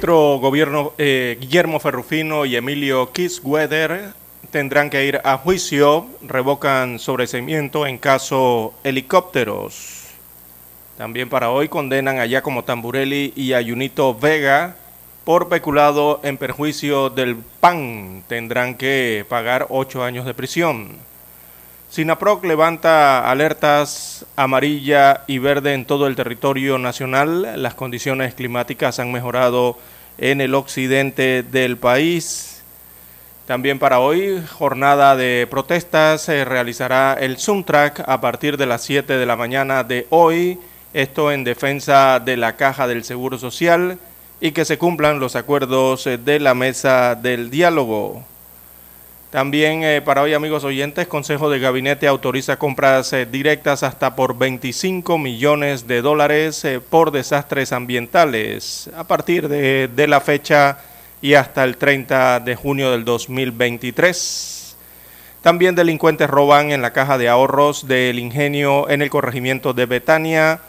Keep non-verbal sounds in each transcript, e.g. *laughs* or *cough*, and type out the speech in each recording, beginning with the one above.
Exministro gobierno eh, Guillermo Ferrufino y Emilio Kisweather tendrán que ir a juicio, revocan sobreseimiento en caso helicópteros. También para hoy condenan a Giacomo Tamburelli y a Junito Vega por peculado en perjuicio del PAN. Tendrán que pagar ocho años de prisión. Sinaproc levanta alertas amarilla y verde en todo el territorio nacional. Las condiciones climáticas han mejorado en el occidente del país. También para hoy, jornada de protestas, se realizará el Zoomtrack a partir de las 7 de la mañana de hoy. Esto en defensa de la Caja del Seguro Social y que se cumplan los acuerdos de la mesa del diálogo. También eh, para hoy, amigos oyentes, Consejo de Gabinete autoriza compras eh, directas hasta por 25 millones de dólares eh, por desastres ambientales a partir de, de, la fecha y hasta el 30 de junio del 2023. También delincuentes roban en la caja de ahorros del ingenio en el corregimiento de Betania.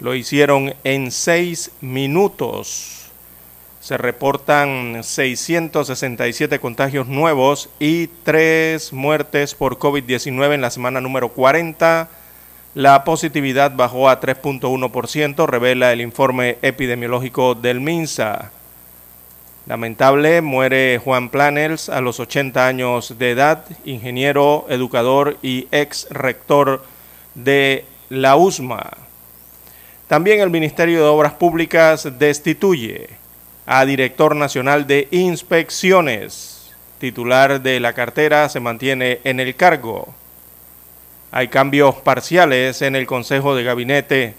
Lo hicieron en seis minutos se reportan 667 contagios nuevos y 3 muertes por COVID-19 en la semana número 40. La positividad bajó a 3.1%, revela el informe epidemiológico del MINSA. Lamentable, muere Juan Planels a los 80 años de edad, ingeniero, educador y ex rector de la USMA. También el Ministerio de Obras Públicas destituye a director nacional de inspecciones. Titular de la cartera se mantiene en el cargo. Hay cambios parciales en el Consejo de Gabinete.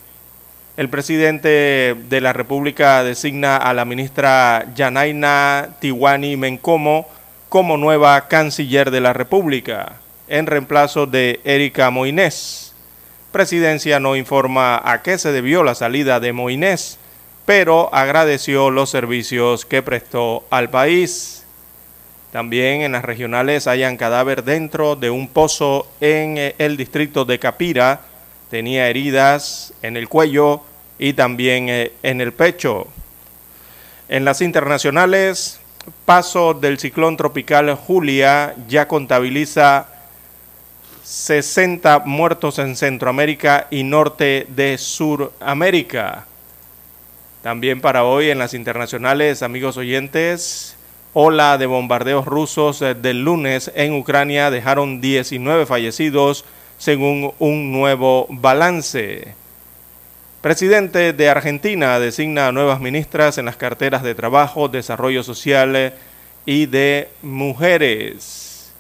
El presidente de la República designa a la ministra Yanaina Tiwani Mencomo como nueva canciller de la República, en reemplazo de Erika Moinés. Presidencia no informa a qué se debió la salida de Moinés pero agradeció los servicios que prestó al país. También en las regionales hayan cadáver dentro de un pozo en eh, el distrito de Capira. Tenía heridas en el cuello y también eh, en el pecho. En las internacionales, paso del ciclón tropical Julia ya contabiliza 60 muertos en Centroamérica y norte de Suramérica. También para hoy en las internacionales, amigos oyentes, ola de bombardeos rusos eh, del lunes en Ucrania dejaron 19 fallecidos según un nuevo balance. Presidente de Argentina designa a nuevas ministras en las carteras de Trabajo, Desarrollo Social eh, y de Mujeres.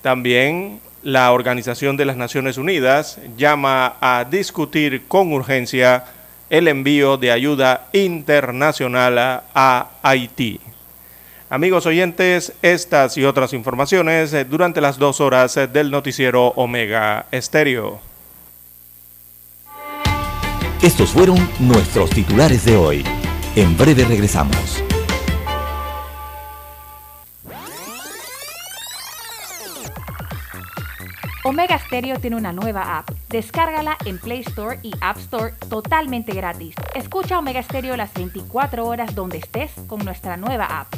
También la Organización de las Naciones Unidas llama a discutir con urgencia el envío de ayuda internacional a Haití. Amigos oyentes, estas y otras informaciones eh, durante las dos horas eh, del noticiero Omega Estéreo. Estos fueron nuestros titulares de hoy. En breve regresamos. Omega Stereo tiene una nueva app. Descárgala en Play Store y App Store totalmente gratis. Escucha Omega Stereo las 24 horas donde estés con nuestra nueva app.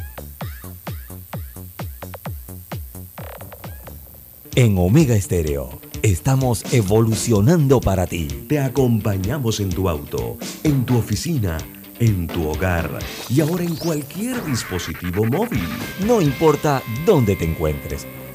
En Omega Estéreo estamos evolucionando para ti. Te acompañamos en tu auto, en tu oficina, en tu hogar y ahora en cualquier dispositivo móvil. No importa dónde te encuentres,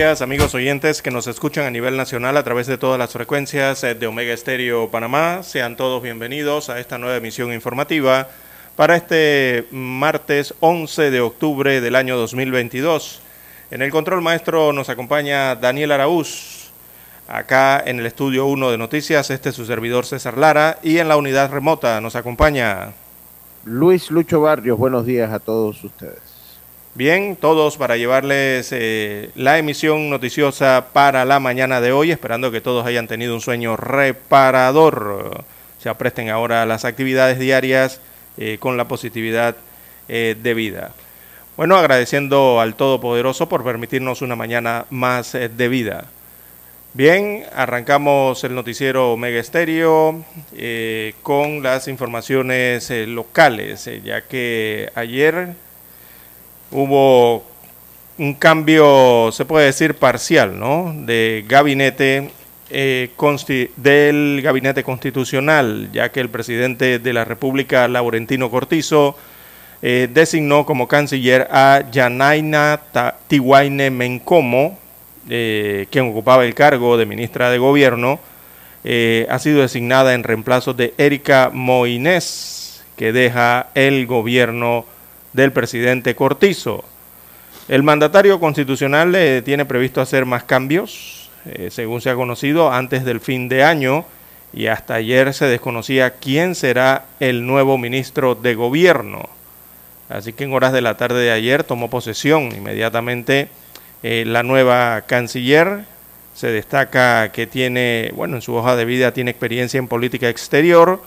Amigos oyentes que nos escuchan a nivel nacional a través de todas las frecuencias eh, de Omega Estéreo Panamá. Sean todos bienvenidos a esta nueva emisión informativa para este martes 11 de octubre del año 2022. En el control maestro nos acompaña Daniel Araúz. Acá en el estudio 1 de noticias, este es su servidor César Lara. Y en la unidad remota nos acompaña Luis Lucho Barrios, buenos días a todos ustedes. Bien, todos para llevarles eh, la emisión noticiosa para la mañana de hoy, esperando que todos hayan tenido un sueño reparador. Se apresten ahora a las actividades diarias eh, con la positividad eh, de vida. Bueno, agradeciendo al Todopoderoso por permitirnos una mañana más eh, de vida. Bien, arrancamos el noticiero Mega Estéreo con las informaciones locales, ya que ayer hubo un cambio, se puede decir parcial, ¿no? De gabinete eh, del gabinete constitucional, ya que el presidente de la República, Laurentino Cortizo, eh, designó como canciller a Yanaina Tiwaine Mencomo, eh, quien ocupaba el cargo de ministra de Gobierno, ha sido designada en reemplazo de Erika Moines, que deja el gobierno del presidente Cortizo. El mandatario constitucional eh, tiene previsto hacer más cambios, eh, según se ha conocido, antes del fin de año y hasta ayer se desconocía quién será el nuevo ministro de gobierno. Así que en horas de la tarde de ayer tomó posesión inmediatamente eh, la nueva canciller. Se destaca que tiene, bueno, en su hoja de vida tiene experiencia en política exterior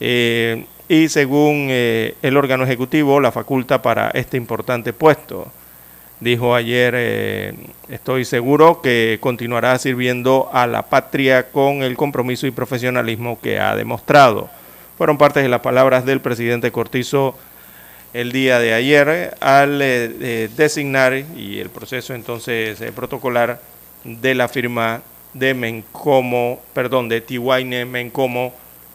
eh, y según eh, el órgano ejecutivo la faculta para este importante puesto. Dijo ayer, eh, estoy seguro que continuará sirviendo a la patria con el compromiso y profesionalismo que ha demostrado. Fueron partes de las palabras del presidente Cortizo el día de ayer al eh, designar y el proceso entonces protocolar de la firma de Mencomo, perdón, de Mencomo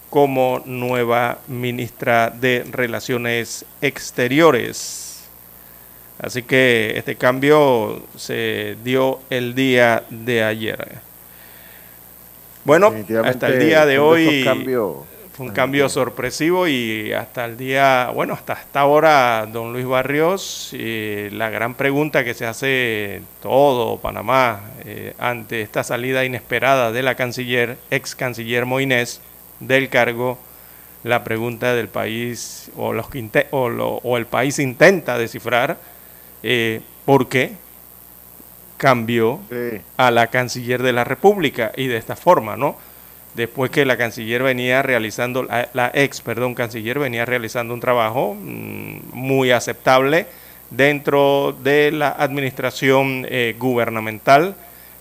como nueva ministra de Relaciones Exteriores. Así que este cambio se dio el día de ayer. Bueno, hasta el día de hoy fue un cambio sorpresivo y hasta el día, bueno, hasta esta hora, don Luis Barrios, eh, la gran pregunta que se hace todo Panamá eh, ante esta salida inesperada de la canciller, ex canciller Moines, del cargo, la pregunta del país o, los o, lo- o el país intenta descifrar eh, por qué cambió Sí. a la canciller de la República y de esta forma, ¿no? Después que la canciller venía realizando, la, la ex, perdón, canciller venía realizando un trabajo mm, muy aceptable dentro de la administración eh, gubernamental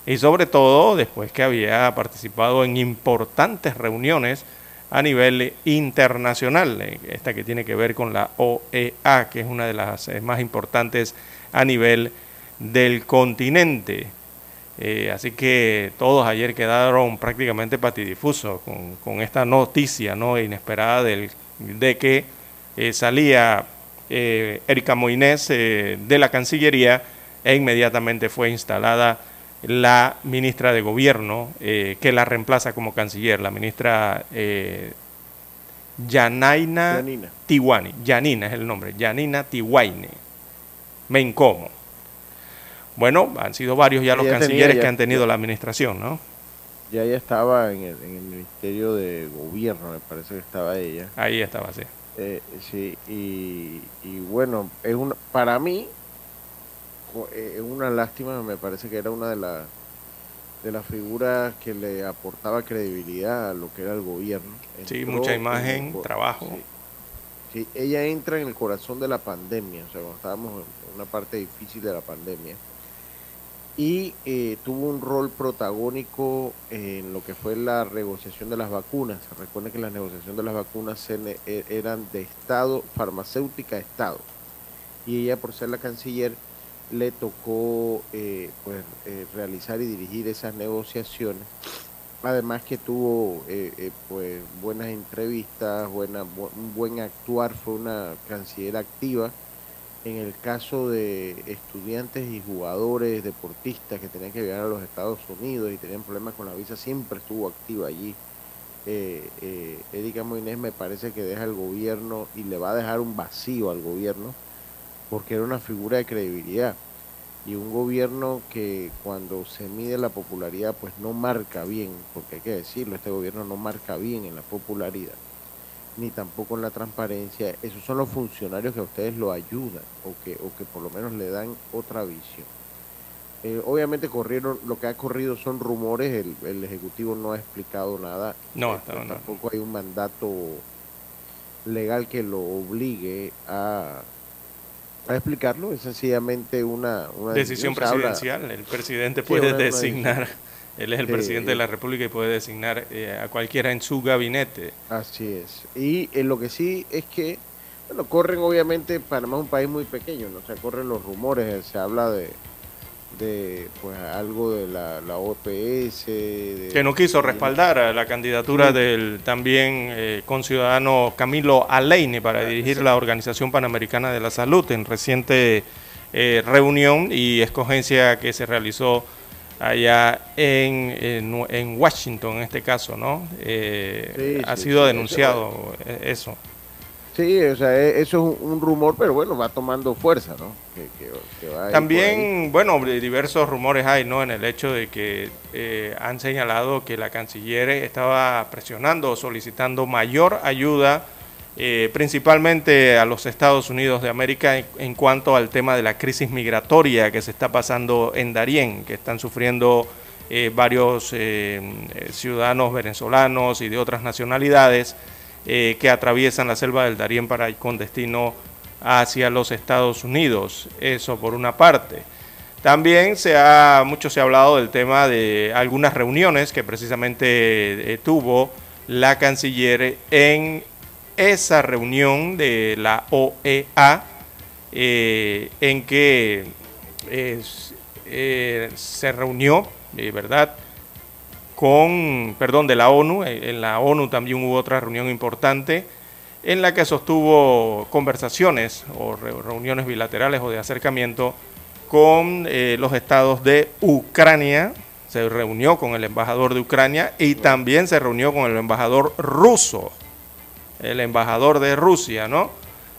y sobre todo después que había participado en importantes reuniones a nivel internacional, eh, esta que tiene que ver con la OEA, que es una de las eh, más importantes a nivel del continente. Eh, así que todos ayer quedaron prácticamente patidifusos con, con esta noticia ¿no? inesperada del, de que salía Erika Moines de la Cancillería e inmediatamente fue instalada la ministra de Gobierno eh, que la reemplaza como canciller, la ministra eh, Yanaina Tiwani. Yanina es el nombre, Yanina Tiwaine. Mencomo. Bueno, han sido varios ya los cancilleres que han tenido la administración, ¿no? Ya ella estaba en el, Ministerio de Gobierno, me parece que estaba ella. Ahí estaba, sí. Eh, sí, y, y, bueno, es una, para mí es una lástima, me parece que era una de las de las figuras que le aportaba credibilidad a lo que era el gobierno. sí, mucha imagen, trabajo. Sí. ella entra en el corazón de la pandemia, o sea, cuando estábamos en una parte difícil de la pandemia, y eh, tuvo un rol protagónico en lo que fue la negociación de las vacunas. Recuerden que las negociaciones de las vacunas e, eran de Estado, farmacéutica Estado, y ella por ser la canciller le tocó eh, pues, eh, realizar y dirigir esas negociaciones. Además que tuvo eh, pues buenas entrevistas, buena, un buen actuar, fue una canciller activa. En el caso de estudiantes y jugadores, deportistas que tenían que viajar a los Estados Unidos y tenían problemas con la visa, siempre estuvo activa allí. Erika Moines me parece que deja el gobierno y le va a dejar un vacío al gobierno porque era una figura de credibilidad. Y un gobierno que cuando se mide la popularidad pues no marca bien, porque hay que decirlo, este gobierno no marca bien en la popularidad, ni tampoco en la transparencia, esos son los funcionarios que a ustedes lo ayudan o que, o que por lo menos le dan otra visión. Eh, obviamente corrieron, lo que ha corrido son rumores, el, Ejecutivo no ha explicado nada, no, eh, tampoco hay un mandato legal que lo obligue a a explicarlo, es sencillamente una, decisión presidencial. el presidente puede designar, él es el presidente de la República y puede designar eh, a cualquiera en su gabinete. Así es. Y eh, lo que sí es que, bueno, corren obviamente, Panamá es un país muy pequeño, ¿no? O sea, corren los rumores, se habla de de pues algo de la, la OPS. que no quiso respaldar a la candidatura del también eh, conciudadano Camilo Aleine para dirigir la Organización Panamericana de la Salud en reciente eh, reunión y escogencia que se realizó allá en, en, Washington en este caso, ¿no? Eh, ha sido denunciado eso. Sí, o sea, e, eso es un, rumor, pero bueno, va tomando fuerza, ¿no? También, bueno, diversos rumores hay, ¿no? En el hecho de que eh, han señalado que la canciller estaba presionando, solicitando mayor ayuda, eh, principalmente a los Estados Unidos de América en, cuanto al tema de la crisis migratoria que se está pasando en Darién, que están sufriendo eh, varios ciudadanos venezolanos y de otras nacionalidades que atraviesan la selva del Darién para ir con destino hacia los Estados Unidos. Eso por una parte. También se ha, mucho se ha hablado del tema de algunas reuniones que precisamente eh, tuvo la canciller en esa reunión de la OEA, eh, en que se reunió, ¿verdad? con, perdón, de la ONU. Eh, en la ONU también hubo otra reunión importante en la que sostuvo conversaciones o reuniones bilaterales o de acercamiento con eh, los estados de Ucrania. Se reunió con el embajador de Ucrania y también se reunió con el embajador ruso, el embajador de Rusia, ¿no?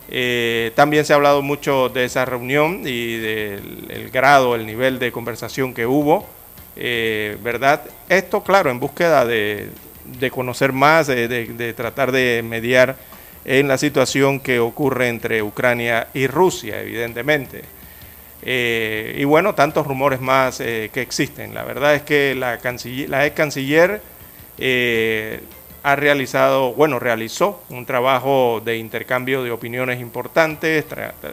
Eh, también se ha hablado mucho de esa reunión y del grado, el nivel de conversación que hubo eh, ¿verdad? Esto, claro, en búsqueda de, conocer más, de, tratar de mediar en la situación que ocurre entre Ucrania y Rusia, evidentemente. Eh, y bueno, tantos rumores más eh, que existen. La verdad es que la, canciller, la ex canciller ha realizado, bueno, realizó un trabajo de intercambio de opiniones importantes,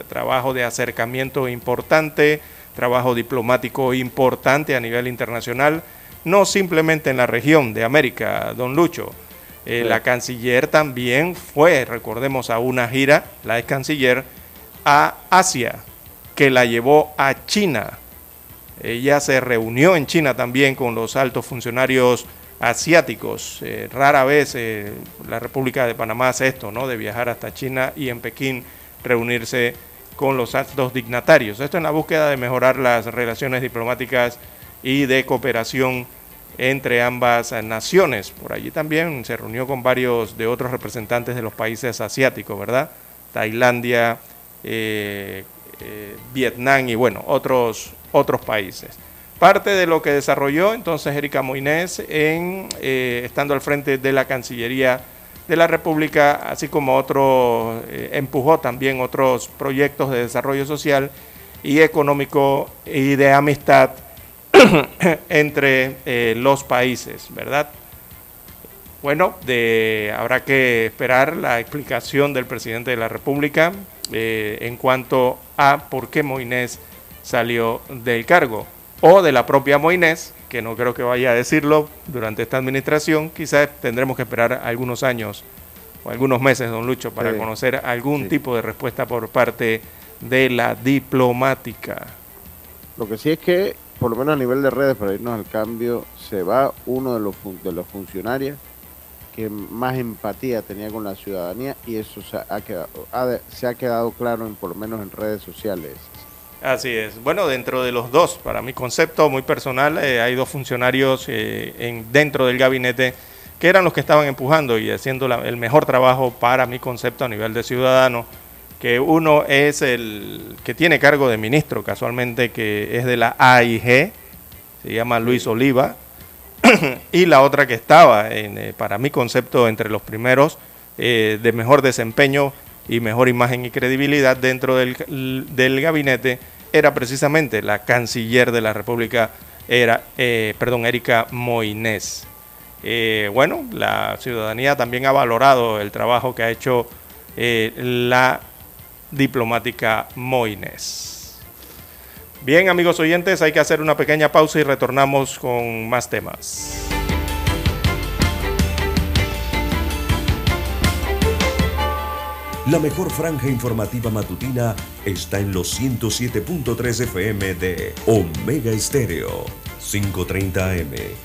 trabajo de acercamiento importante, trabajo diplomático importante a nivel internacional, no simplemente en la región de América, don Lucho, Eh, la canciller también fue, recordemos, a una gira, la ex canciller, a Asia, que la llevó a China. Ella se reunió en China también con los altos funcionarios asiáticos. Eh, rara vez eh, la República de Panamá hace esto, ¿no? De viajar hasta China y en Pekín reunirse con los altos dignatarios. Esto en la búsqueda de mejorar las relaciones diplomáticas y de cooperación entre ambas naciones. Por allí también se reunió con varios de otros representantes de los países asiáticos, ¿verdad? Tailandia, eh, eh, Vietnam y bueno, otros, otros países. Parte de lo que desarrolló entonces Erika Moines en, eh, estando al frente de la Cancillería de la República, así como otro, empujó también otros proyectos de desarrollo social y económico y de amistad *coughs* entre eh, los países, ¿verdad? Bueno, de, habrá que esperar la explicación del presidente de la República eh, en cuanto a por qué Moines salió del cargo, o de la propia Moines, que no creo que vaya a decirlo durante esta administración, quizás tendremos que esperar algunos años o algunos meses, don Lucho, para conocer algún tipo de respuesta por parte de la diplomática. Lo que sí es que por lo menos a nivel de redes, para irnos al cambio, se va uno de los, de los funcionarios que más empatía tenía con la ciudadanía y eso se ha quedado, se ha quedado claro en, por lo menos en redes sociales. Así es. Bueno, dentro de los dos, para mi concepto muy personal, eh, hay dos funcionarios eh, en, dentro del gabinete que eran los que estaban empujando y haciendo el mejor trabajo para mi concepto a nivel de ciudadano que uno es el que tiene cargo de ministro, casualmente, que es de la AIG, se llama Luis Oliva, *clears throat* y la otra que estaba, en, eh, para mi concepto, entre los primeros eh, de mejor desempeño y mejor imagen y credibilidad dentro del, del gabinete, era precisamente la canciller de la República, era, eh, perdón, Erika Moines. bueno, la ciudadanía también ha valorado el trabajo que ha hecho la diplomática Moines. Bien, amigos oyentes, hay que hacer una pequeña pausa y retornamos con más temas. La mejor franja informativa matutina está en los 107.3 FM de Omega Estéreo, 530 AM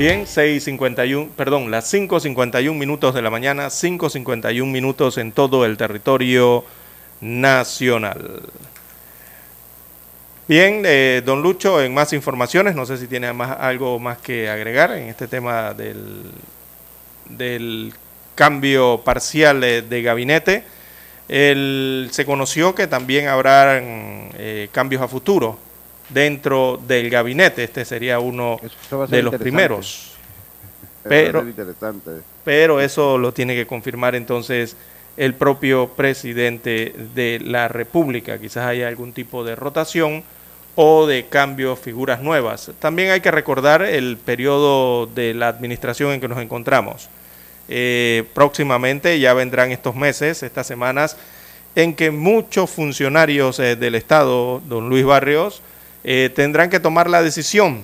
Bien, 6.51, perdón, las 5.51 minutos de la mañana, 5.51 minutos en todo el territorio nacional. Bien, eh, don Lucho, en más informaciones, no sé si tiene más, algo más que agregar en este tema del, del cambio parcial de, gabinete. se conoció que también habrá eh, cambios a futuro dentro del gabinete. Este sería uno de los primeros. Pero, pero eso lo tiene que confirmar entonces el propio presidente de la República. Quizás haya algún tipo de rotación o de cambio, figuras nuevas. También hay que recordar el periodo de la administración en que nos encontramos. Eh, próximamente ya vendrán estos meses, estas semanas, en que muchos funcionarios eh, del Estado, don Luis Barrios, eh, tendrán que tomar la decisión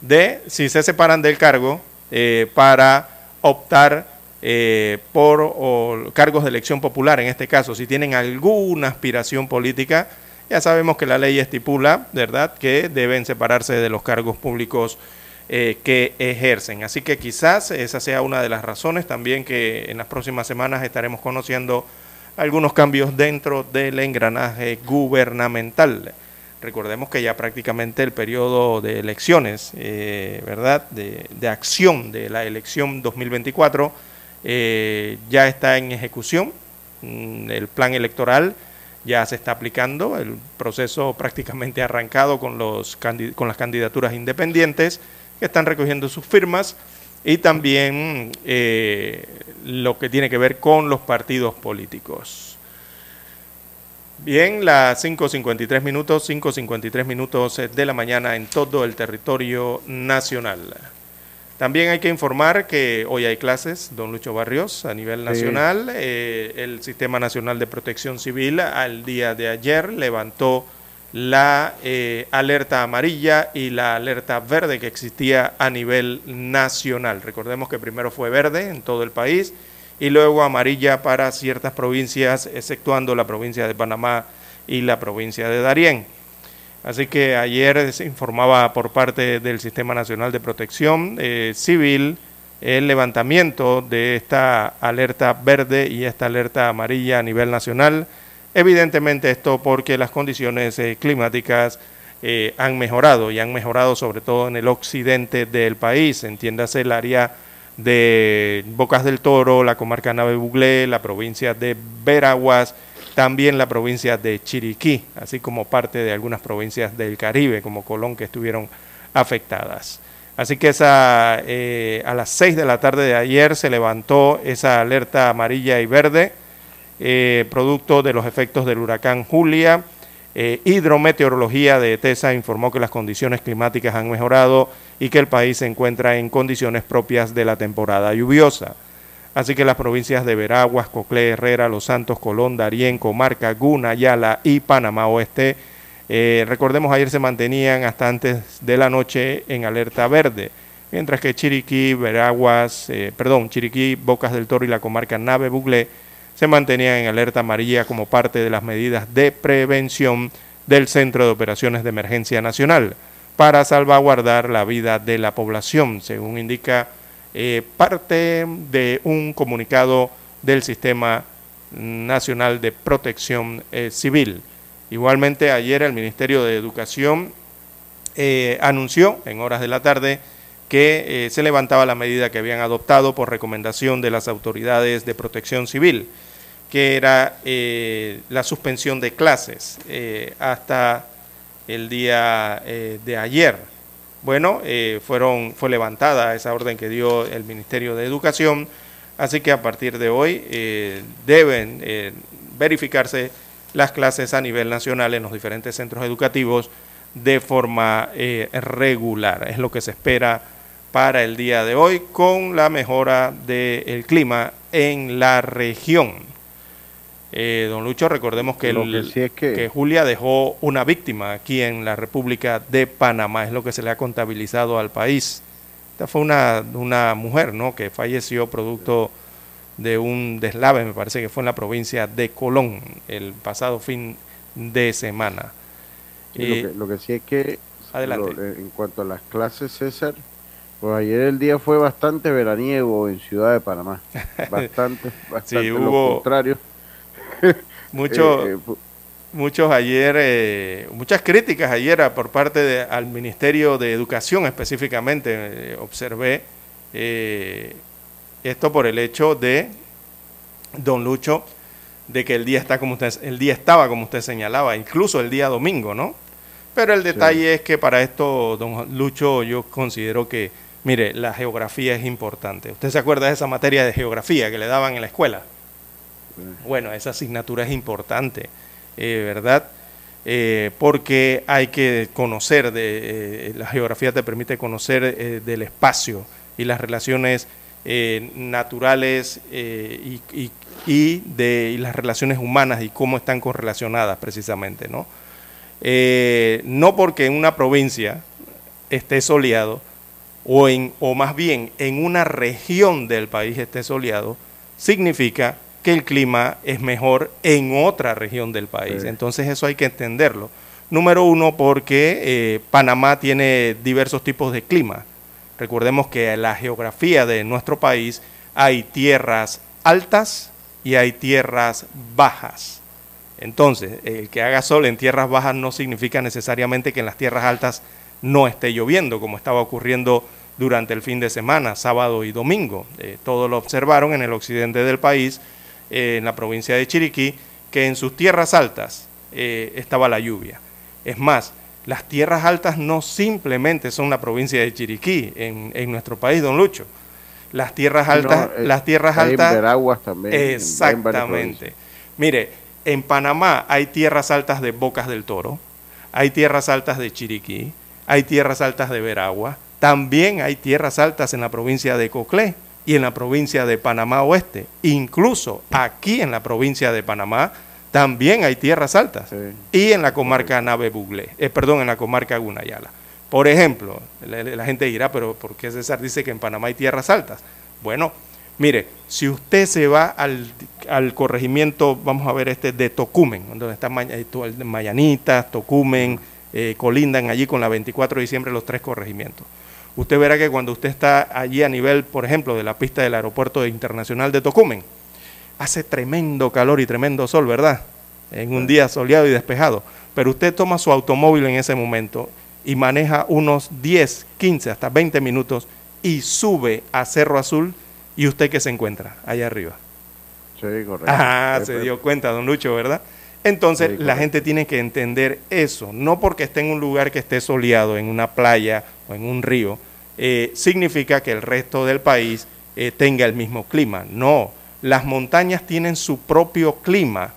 de si se separan del cargo eh, para optar eh, por cargos de elección popular, en este caso, si tienen alguna aspiración política, ya sabemos que la ley estipula, ¿verdad?, que deben separarse de los cargos públicos que ejercen. Así que quizás esa sea una de las razones también que en las próximas semanas estaremos conociendo algunos cambios dentro del engranaje gubernamental. Recordemos que ya prácticamente el periodo de elecciones, eh, ¿verdad?, de, acción de la elección 2024 eh, ya está en ejecución. Mm, el plan electoral ya se está aplicando, el proceso prácticamente arrancado con, los, con las candidaturas independientes que están recogiendo sus firmas y también eh, lo que tiene que ver con los partidos políticos. Bien, las 5.53 minutos, 5.53 minutos de la mañana en todo el territorio nacional. También hay que informar que hoy hay clases, don Lucho Barrios, a nivel nacional. Eh, el Sistema Nacional de Protección Civil al día de ayer levantó la eh, alerta amarilla y la alerta verde que existía a nivel nacional. Recordemos que primero fue verde en todo el país y luego amarilla para ciertas provincias, exceptuando la provincia de Panamá y la provincia de Darién. Así que ayer se informaba por parte del Sistema Nacional de Protección eh, Civil el levantamiento de esta alerta verde y esta alerta amarilla a nivel nacional. Evidentemente esto porque las condiciones eh, climáticas eh, han mejorado y han mejorado sobre todo en el occidente del país, entiéndase el área de Bocas del Toro, la comarca Nave Buglé, la provincia de Veraguas, también la provincia de Chiriquí, así como parte de algunas provincias del Caribe, como Colón, que estuvieron afectadas. Así que esa, eh, a las 6 de la tarde de ayer se levantó esa alerta amarilla y verde, eh, producto de los efectos del huracán Julia. Eh, hidrometeorología de ETESA informó que las condiciones climáticas han mejorado y que el país se encuentra en condiciones propias de la temporada lluviosa. Así que las provincias de Veraguas, Coclé, Herrera, Los Santos, Colón, Darién, Comarca, Guna, Ayala y Panamá Oeste, eh, recordemos ayer se mantenían hasta antes de la noche en alerta verde, mientras que Chiriquí, Veraguas, eh, perdón, Chiriquí, Bocas del Toro y la comarca Nave Buglé se mantenían en alerta amarilla como parte de las medidas de prevención del Centro de Operaciones de Emergencia Nacional para salvaguardar la vida de la población, según indica eh, parte de un comunicado del Sistema Nacional de Protección eh, Civil. Igualmente, ayer el Ministerio de Educación eh, anunció en horas de la tarde que se levantaba la medida que habían adoptado por recomendación de las autoridades de protección civil, que era la suspensión de clases hasta el día eh, de ayer. Bueno, eh, fueron, fue levantada esa orden que dio el Ministerio de Educación, así que a partir de hoy eh, deben verificarse las clases a nivel nacional en los diferentes centros educativos de forma regular. Es lo que se espera para el día de hoy con la mejora del clima en la región. Eh, don Lucho, recordemos que, que, Julia dejó una víctima aquí en la República de Panamá, es lo que se le ha contabilizado al país. Esta fue una, una mujer ¿no? que falleció producto de un deslave, me parece que fue en la provincia de Colón el pasado fin de semana. lo, que, sí es que, adelante. en cuanto a las clases, César, Pues ayer el día fue bastante veraniego en Ciudad de Panamá. Bastante, *laughs* bastante. Sí, lo contrario. *laughs* Mucho, Eh, eh, muchos ayer, eh, muchas críticas ayer por parte de- al Ministerio de Educación específicamente, eh, observé eh, esto por el hecho de Don Lucho, de que el día está como usted, el día estaba como usted señalaba, incluso el día domingo, ¿no? Pero el detalle es que para esto, don Lucho, yo considero que, mire, la geografía es importante. ¿Usted se acuerda de esa materia de geografía que le daban en la escuela? Bueno, esa asignatura es importante, eh, ¿verdad? Eh, porque hay que conocer, de, eh, la geografía te permite conocer del espacio y las relaciones naturales y, de las relaciones humanas y cómo están correlacionadas precisamente, ¿no? No porque en una provincia esté soleado o, en, o más bien en una región del país esté soleado, significa que el clima es mejor en otra región del país. Sí. Entonces eso hay que entenderlo. Número uno, porque eh, Panamá tiene diversos tipos de clima. Recordemos que en la geografía de nuestro país hay tierras altas y hay tierras bajas. Entonces, el que haga sol en tierras bajas no significa necesariamente que en las tierras altas no esté lloviendo, como estaba ocurriendo durante el fin de semana, sábado y domingo. Eh, todos lo observaron en el occidente del país, eh, en la provincia de Chiriquí, que en sus tierras altas eh, estaba la lluvia. Es más, las tierras altas no simplemente son la provincia de Chiriquí en, en nuestro país, don Lucho. Las tierras no, altas, eh, las tierras hay en altas Veraguas también. en Exactamente. Mire, en Panamá hay tierras altas de Bocas del Toro, hay tierras altas de Chiriquí, hay tierras altas de Veragua, también hay tierras altas en la provincia de Coclé y en la provincia de Panamá Oeste. Incluso aquí en la provincia de Panamá también hay tierras altas Sí. y en la comarca Nave Buglé, eh, perdón, en la comarca Gunayala. Por ejemplo, la, la gente dirá, pero ¿por qué César dice que en Panamá hay tierras altas? Bueno, mire, si usted se va al, al corregimiento, vamos a ver este de Tocumen, donde están eh, Mayanitas, Tocumen, eh, colindan allí con la 24 de diciembre los tres corregimientos. Usted verá que cuando usted está allí a nivel, por ejemplo, de la pista del aeropuerto internacional de Tocumen, hace tremendo calor y tremendo sol, ¿verdad? En un día soleado y despejado. Pero usted toma su automóvil en ese momento y maneja unos 10, 15, hasta 20 minutos y sube a Cerro Azul y usted que se encuentra allá arriba. Sí, correcto. Ah, se dio cuenta, don Lucho, ¿verdad? Entonces, Sí, la gente tiene que entender eso. No porque esté en un lugar que esté soleado, en una playa o en un río, eh, significa que el resto del país eh, tenga el mismo clima. No, las montañas tienen su propio clima.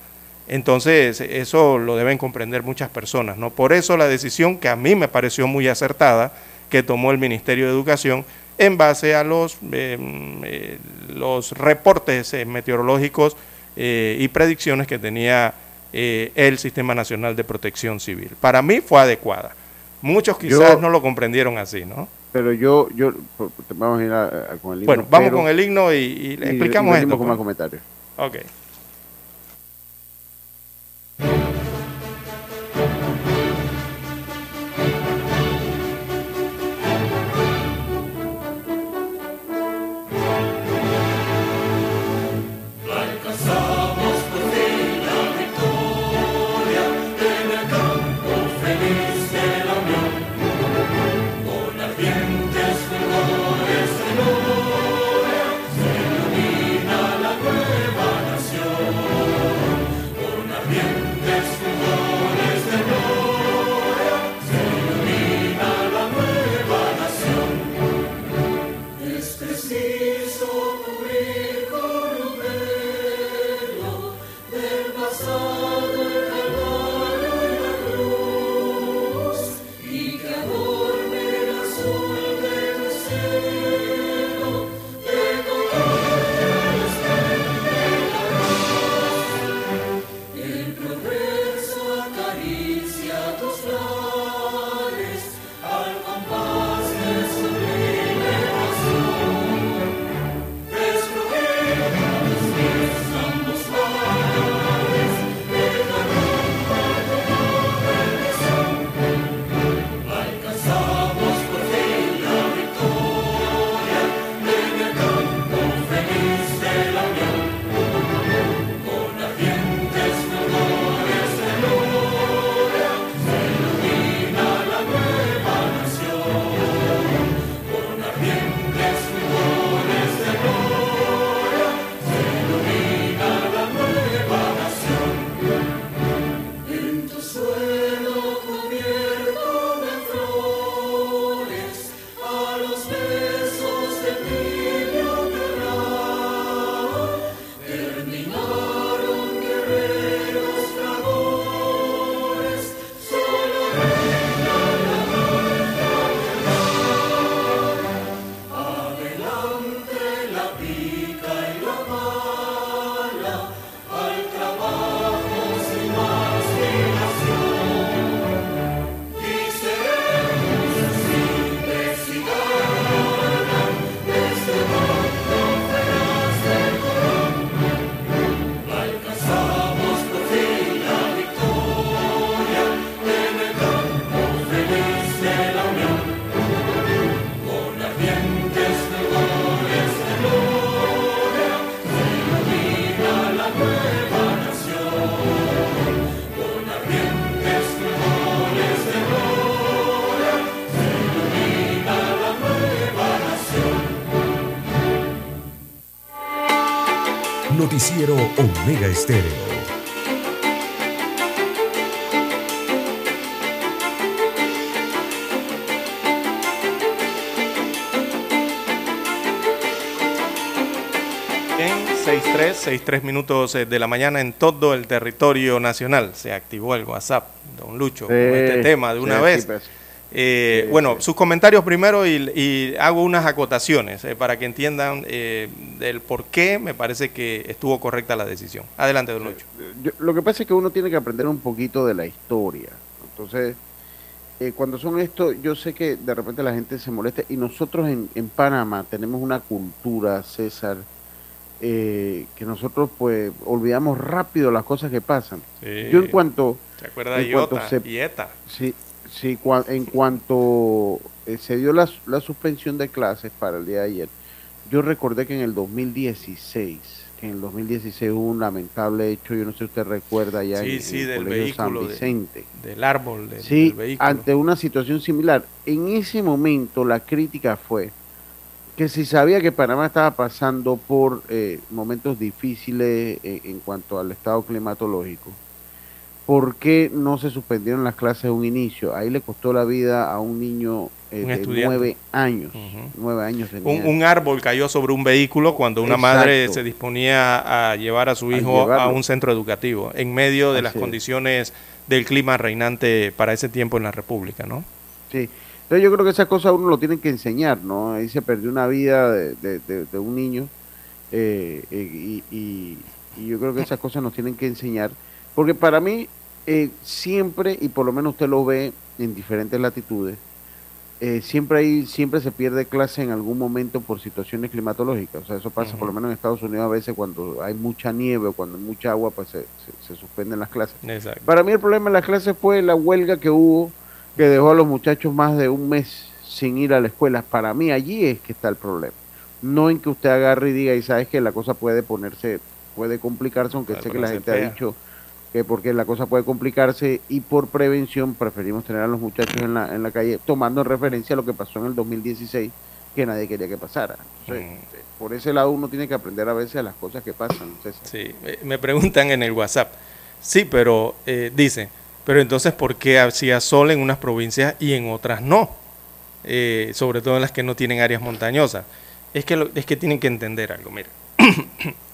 Entonces, eso lo deben comprender muchas personas. ¿no? Por eso la decisión que a mí me pareció muy acertada que tomó el Ministerio de Educación en base a los, eh, eh, los reportes meteorológicos y predicciones que tenía eh, el Sistema Nacional de Protección Civil. Para mí fue adecuada. Muchos quizás Yo- no lo comprendieron así, ¿no? Pero yo, yo, vamos a ir a- a- con el himno, Bueno, vamos pero- con el himno y, y le y- explicamos y esto. con más pues. comentarios. Ok. Omega Estéreo. En 6.3, 6.3 minutos eh, de la mañana en todo el territorio nacional. Se activó el WhatsApp, don Lucho, con este tema de una Sí, vez. sí, pues. Eh, Sí, bueno, sí. sus comentarios primero y, y hago unas acotaciones eh, para que entiendan eh, del por qué me parece que estuvo correcta la decisión. Adelante, don Lucho. Yo- lo que pasa es que uno tiene que aprender un poquito de la historia. Entonces, eh, cuando son esto, yo sé que de repente la gente se molesta y nosotros en, en Panamá tenemos una cultura, César, eh, que nosotros pues olvidamos rápido las cosas que pasan. Sí. Yo en cuanto, ¿Se acuerda de en cuanto Iota se- y ETA? sí, sí, cua- en cuanto eh, se dio la, la suspensión de clases para el día de ayer, yo recordé que en el 2016, que en el 2016 hubo un lamentable hecho, yo no sé si usted recuerda ya Sí, en, sí, en el del Colegio San de- Vicente. Del árbol, del, Sí, del vehículo. ante una situación similar. En ese momento la crítica fue que si sabía que Panamá estaba pasando por eh, momentos difíciles eh, en cuanto al estado climatológico, ¿por qué no se suspendieron las clases de un inicio? Ahí le costó la vida a un niño eh, Un de nueve años. Ujú. Nueve años. Un, un árbol cayó sobre un vehículo cuando una madre se disponía a llevar a su hijo a un centro educativo en medio de las es. condiciones del clima reinante para ese tiempo en la República, ¿no? Sí. Entonces yo creo que esas cosas uno lo tienen que enseñar, ¿no? Ahí se perdió una vida de, de- de- de un niño eh, eh, y, y- y yo creo que esas cosas nos tienen que enseñar, porque para mí eh, siempre, y por lo menos usted lo ve en diferentes latitudes, eh, siempre hay, siempre se pierde clase en algún momento por situaciones climatológicas. O sea, eso pasa por lo menos en Estados Unidos a veces cuando hay mucha nieve o cuando hay mucha agua, pues se, se- se suspenden las clases. Exacto. Para mí el problema en las clases fue la huelga que hubo, que dejó a los muchachos más de un mes sin ir a la escuela. Para mí allí es que está el problema. No en que usted agarre y diga, y sabes que la cosa puede ponerse, puede complicarse, aunque sé que la gente ha dicho que porque la cosa puede complicarse y por prevención preferimos tener a los muchachos en la, en la calle, tomando en referencia lo que pasó en el 2016, que nadie quería que pasara. Entonces, Mm. por ese lado uno tiene que aprender a veces a las cosas que pasan. César. Sí, eh, me preguntan en el WhatsApp. Sí, pero eh, dice, pero entonces, ¿por qué hacía sol en unas provincias y en otras no? Eh, sobre todo en las que no tienen áreas montañosas. Es que, lo- es que tienen que entender algo, mira. *coughs*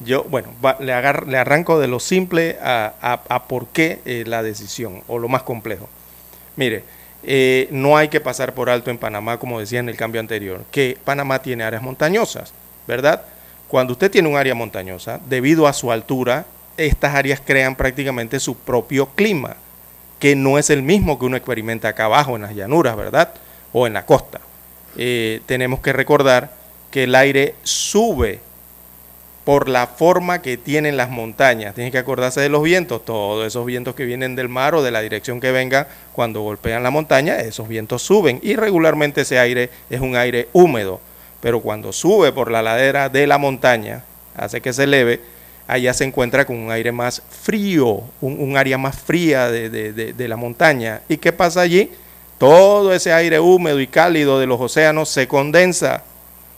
Yo, bueno, va- le, le arranco de lo simple a, a- a por qué eh, la decisión, o lo más complejo. Mire, eh, no hay que pasar por alto en Panamá, como decía en el cambio anterior, que Panamá tiene áreas montañosas, ¿verdad? Cuando usted tiene un área montañosa, debido a su altura, estas áreas crean prácticamente su propio clima, que no es el mismo que uno experimenta acá abajo en las llanuras, ¿verdad? O en la costa. Eh, tenemos que recordar que el aire sube por la forma que tienen las montañas. Tienen que acordarse de los vientos, todos esos vientos que vienen del mar o de la dirección que venga cuando golpean la montaña, esos vientos suben y regularmente ese aire es un aire húmedo, pero cuando sube por la ladera de la montaña, hace que se eleve, allá se encuentra con un aire más frío, un, área más fría de- de la montaña. ¿Y qué pasa allí? Todo ese aire húmedo y cálido de los océanos se condensa,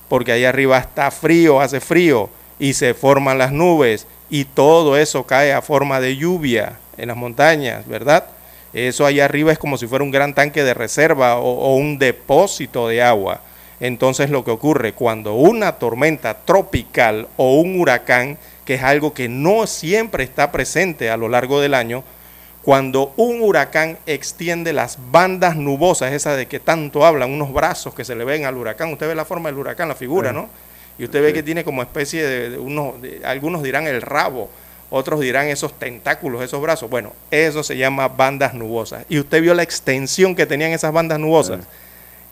porque allá arriba está frío, hace frío, y se forman las nubes, y todo eso cae a forma de lluvia en las montañas, ¿verdad? Eso allá arriba es como si fuera un gran tanque de reserva o, o un depósito de agua. Entonces lo que ocurre cuando una tormenta tropical o un huracán, que es algo que no siempre está presente a lo largo del año, cuando un huracán extiende las bandas nubosas, esas de que tanto hablan, unos brazos que se le ven al huracán, usted ve la forma del huracán, la figura, ¿no? Y usted ve que tiene como especie de, de unos, de- algunos dirán el rabo, otros dirán esos tentáculos, esos brazos. Bueno, eso se llama bandas nubosas. Y usted vio la extensión que tenían esas bandas nubosas,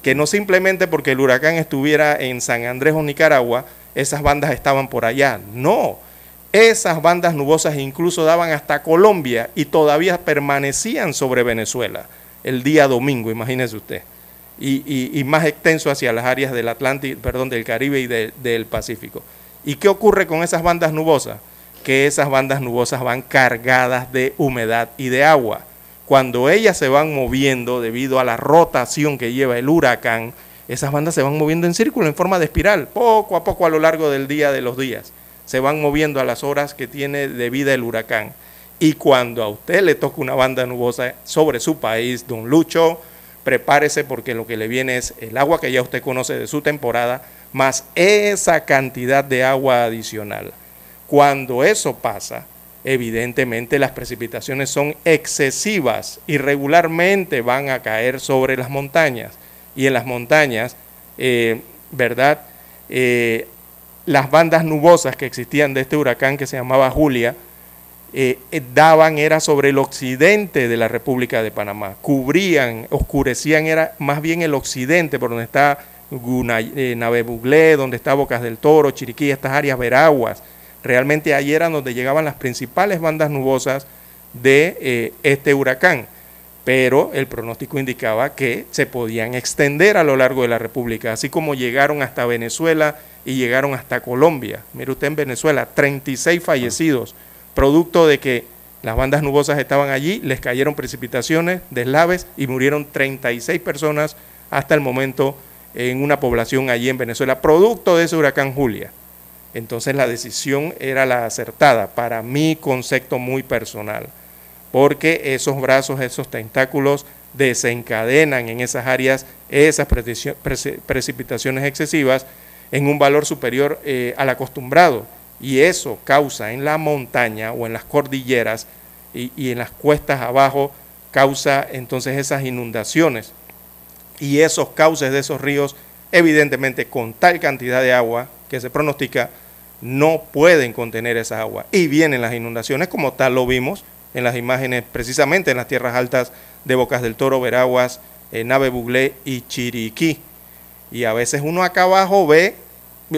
que no simplemente porque el huracán estuviera en San Andrés o Nicaragua, esas bandas estaban por allá. No, esas bandas nubosas incluso daban hasta Colombia y todavía permanecían sobre Venezuela el día domingo, imagínese usted. Y, y- más extenso hacia las áreas del Atlántico, perdón, del Caribe y de- del Pacífico. ¿Y qué ocurre con esas bandas nubosas? Que esas bandas nubosas van cargadas de humedad y de agua. Cuando ellas se van moviendo debido a la rotación que lleva el huracán, esas bandas se van moviendo en círculo, en forma de espiral, poco a poco a lo largo del día de los días se van moviendo a las horas que tiene de vida el huracán. Y cuando a usted le toca una banda nubosa sobre su país, don Lucho, prepárese porque lo que le viene es el agua que ya usted conoce de su temporada, más esa cantidad de agua adicional. Cuando eso pasa, evidentemente las precipitaciones son excesivas y regularmente van a caer sobre las montañas. Y en las montañas, eh, ¿verdad? Eh, las bandas nubosas que existían de este huracán que se llamaba Julia, eh, daban era sobre el occidente de la República de Panamá, cubrían, oscurecían era más bien el occidente, por donde está Navebuglé, donde está Bocas del Toro, Chiriquí, estas áreas veraguas, Realmente ahí eran donde llegaban las principales bandas nubosas de eh, este huracán, pero el pronóstico indicaba que se podían extender a lo largo de la República, así como llegaron hasta Venezuela y llegaron hasta Colombia. Mire usted en Venezuela, 36 fallecidos, producto de que las bandas nubosas estaban allí, les cayeron precipitaciones, deslaves y murieron 36 personas hasta el momento en una población allí en Venezuela, producto de ese huracán Julia. Entonces la decisión era la acertada para mi concepto muy personal, porque esos brazos, esos tentáculos desencadenan en esas áreas esas precipitaciones excesivas en un valor superior eh, al acostumbrado. Y eso causa en la montaña o en las cordilleras y, en las cuestas abajo, causa entonces esas inundaciones. Y esos cauces de esos ríos, evidentemente con tal cantidad de agua que se pronostica, no pueden contener esa agua. Y vienen las inundaciones, como tal lo vimos en las imágenes, precisamente en las tierras altas de Bocas del Toro, Veraguas, eh, Nave Buglé y Chiriquí. Y a veces uno acá abajo ve,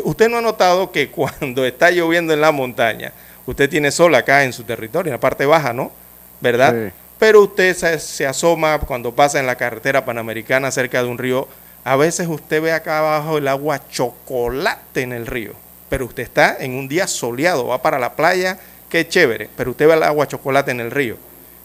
usted no ha notado que *laughs* cuando está lloviendo en la montaña, usted tiene sol acá en su territorio, en la parte baja, ¿no? ¿Verdad? Pero usted se, se asoma cuando pasa en la carretera panamericana cerca de un río, a veces usted ve acá abajo el agua chocolate en el río pero usted está en un día soleado, va para la playa, qué chévere, pero usted ve el agua chocolate en el río.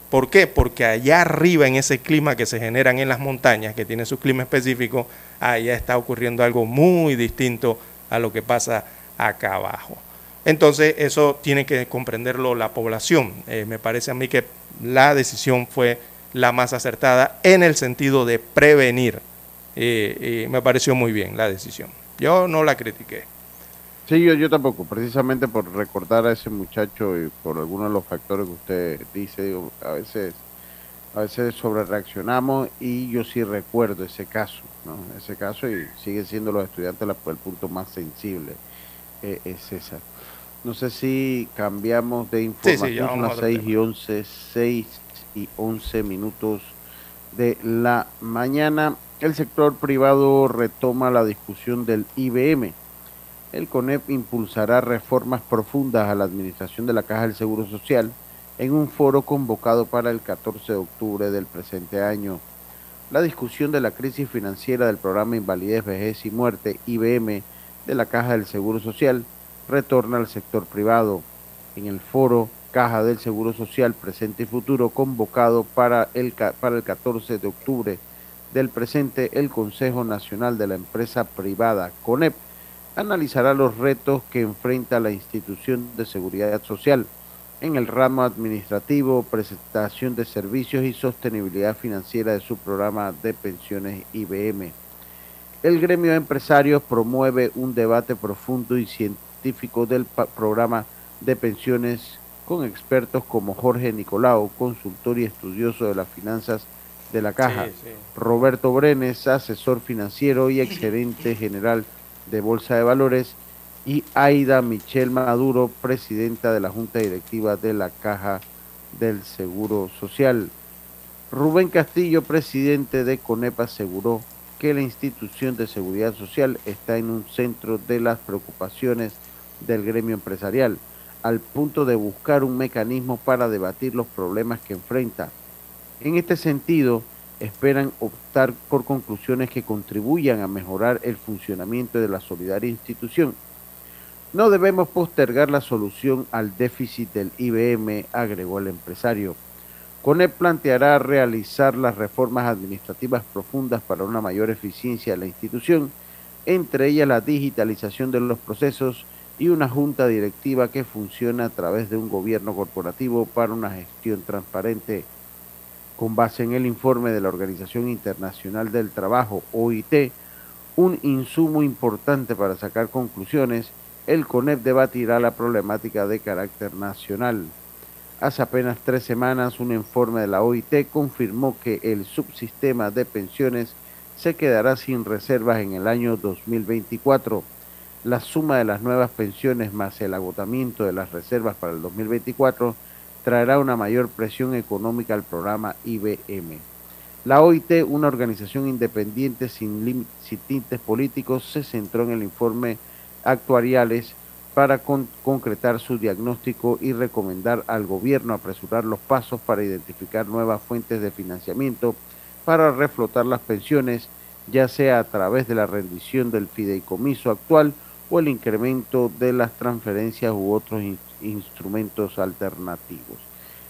¿Por qué? Porque allá arriba, en ese clima que se generan en las montañas, que tiene su clima específico, allá está ocurriendo algo muy distinto a lo que pasa acá abajo. Entonces, eso tiene que comprenderlo la población. Eh, me parece a mí que la decisión fue la más acertada en el sentido de prevenir. Eh, me pareció muy bien la decisión. Yo no la critiqué. Sí, yo, yo tampoco, precisamente por recordar a ese muchacho y por algunos de los factores que usted dice, a veces a veces sobre reaccionamos y yo sí recuerdo ese caso, ¿no? Ese caso y siguen siendo los estudiantes el punto más sensible, eh, es esa. No sé si cambiamos de información, son las 6 y 11, 6 y 11 minutos de la mañana. El sector privado retoma la discusión del IBM el CONEP impulsará reformas profundas a la administración de la Caja del Seguro Social en un foro convocado para el 14 de octubre del presente año. La discusión de la crisis financiera del programa Invalidez, Vejez y Muerte, IBM, de la Caja del Seguro Social, retorna al sector privado. En el foro Caja del Seguro Social Presente y Futuro, convocado para el, para el 14 de octubre del presente, el Consejo Nacional de la Empresa Privada, CONEP, analizará los retos que enfrenta la institución de seguridad social en el ramo administrativo, presentación de servicios y sostenibilidad financiera de su programa de pensiones IBM. El gremio de empresarios promueve un debate profundo y científico del programa de pensiones con expertos como Jorge Nicolau, consultor y estudioso de las finanzas de la Caja, Roberto Brenes, asesor financiero y exgerente general de Bolsa de Valores, y Aida Michelle Maduro, presidenta de la Junta Directiva de la Caja del Seguro Social. Rubén Castillo, presidente de CONEP, aseguró que la institución de seguridad social está en un centro de las preocupaciones del gremio empresarial, al punto de buscar un mecanismo para debatir los problemas que enfrenta. En este sentido, esperan optar por conclusiones que contribuyan a mejorar el funcionamiento de la solidaria institución. No debemos postergar la solución al déficit del IBM, agregó el empresario. CONEP planteará realizar las reformas administrativas profundas para una mayor eficiencia de la institución, entre ellas la digitalización de los procesos y una junta directiva que funciona a través de un gobierno corporativo para una gestión transparente. Con base en el informe de la Organización Internacional del Trabajo, OIT, un insumo importante para sacar conclusiones, el CONEP debatirá la problemática de carácter nacional. Hace apenas tres semanas, un informe de la OIT confirmó que el subsistema de pensiones se quedará sin reservas en el año 2024 la suma de las nuevas pensiones más el agotamiento de las reservas para el 2024 traerá una mayor presión económica al programa IBM. La OIT, una organización independiente sin, tintes políticos, se centró en el informe actuariales para concretar su diagnóstico y recomendar al gobierno apresurar los pasos para identificar nuevas fuentes de financiamiento para reflotar las pensiones, ya sea a través de la rendición del fideicomiso actual o el incremento de las transferencias u otros instrumentos alternativos.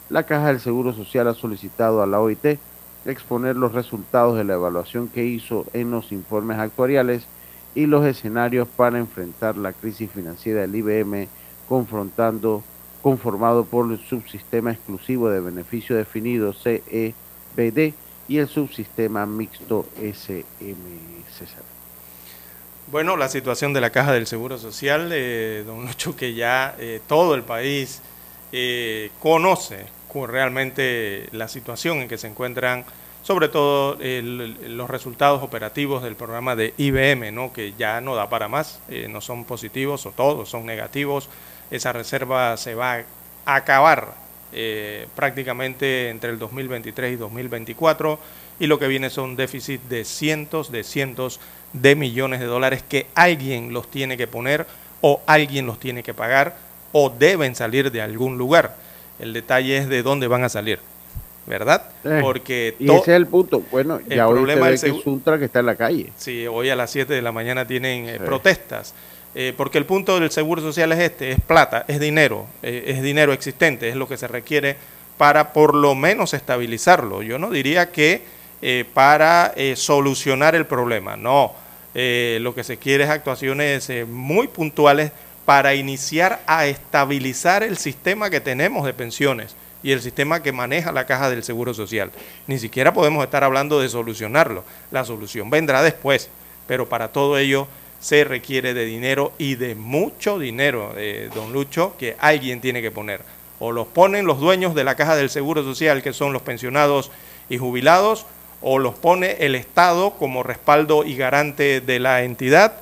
La Caja del Seguro Social ha solicitado a la OIT exponer los resultados de la evaluación que hizo en los informes actuariales y los escenarios para enfrentar la crisis financiera del IBM confrontando conformado por el subsistema exclusivo de beneficio definido CEBD y el subsistema mixto SMCC. Bueno, la situación de la Caja del Seguro Social, eh, don Lucho, que ya eh, todo el país eh, conoce realmente la situación en que se encuentran, sobre todo los resultados operativos del programa de IBM, ¿no? que ya no da para más, no son positivos o todos son negativos. Esa reserva se va a acabar prácticamente entre el 2023 y 2024 y lo que viene son déficit de cientos de cientos de millones de dólares que alguien los tiene que poner o alguien los tiene que pagar o deben salir de algún lugar. El detalle es de dónde van a salir, ¿verdad? Eh, Porque y ese es el punto. Bueno, ya el problema es que Suntra que está en la calle. Sí, hoy a las 7 de la mañana tienen eh, protestas. Eh, porque el punto del seguro social es este, es plata, es dinero, es dinero existente, es lo que se requiere para por lo menos estabilizarlo. Yo no diría que para solucionar el problema, no, eh, lo que se quiere es actuaciones eh, muy puntuales para iniciar a estabilizar el sistema que tenemos de pensiones y el sistema que maneja la caja del Seguro Social. Ni siquiera podemos estar hablando de solucionarlo. La solución vendrá después, pero para todo ello se requiere de dinero y de mucho dinero, eh, don Lucho, que alguien tiene que poner. O los ponen los dueños de la caja del Seguro Social, que son los pensionados y jubilados, o los pone el Estado como respaldo y garante de la entidad,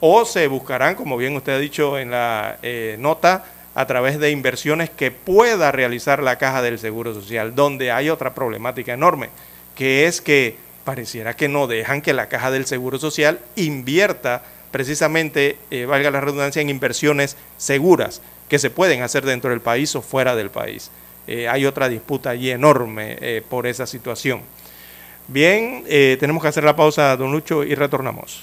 o se buscarán, como bien usted ha dicho en la eh, nota, a través de inversiones que pueda realizar la Caja del Seguro Social, donde hay otra problemática enorme, que es que pareciera que no dejan que la Caja del Seguro Social invierta precisamente, eh, valga la redundancia, en inversiones seguras que se pueden hacer dentro del país o fuera del país. Eh, hay otra disputa allí enorme por esa situación. Bien, eh, tenemos que hacer la pausa, don Lucho, y retornamos.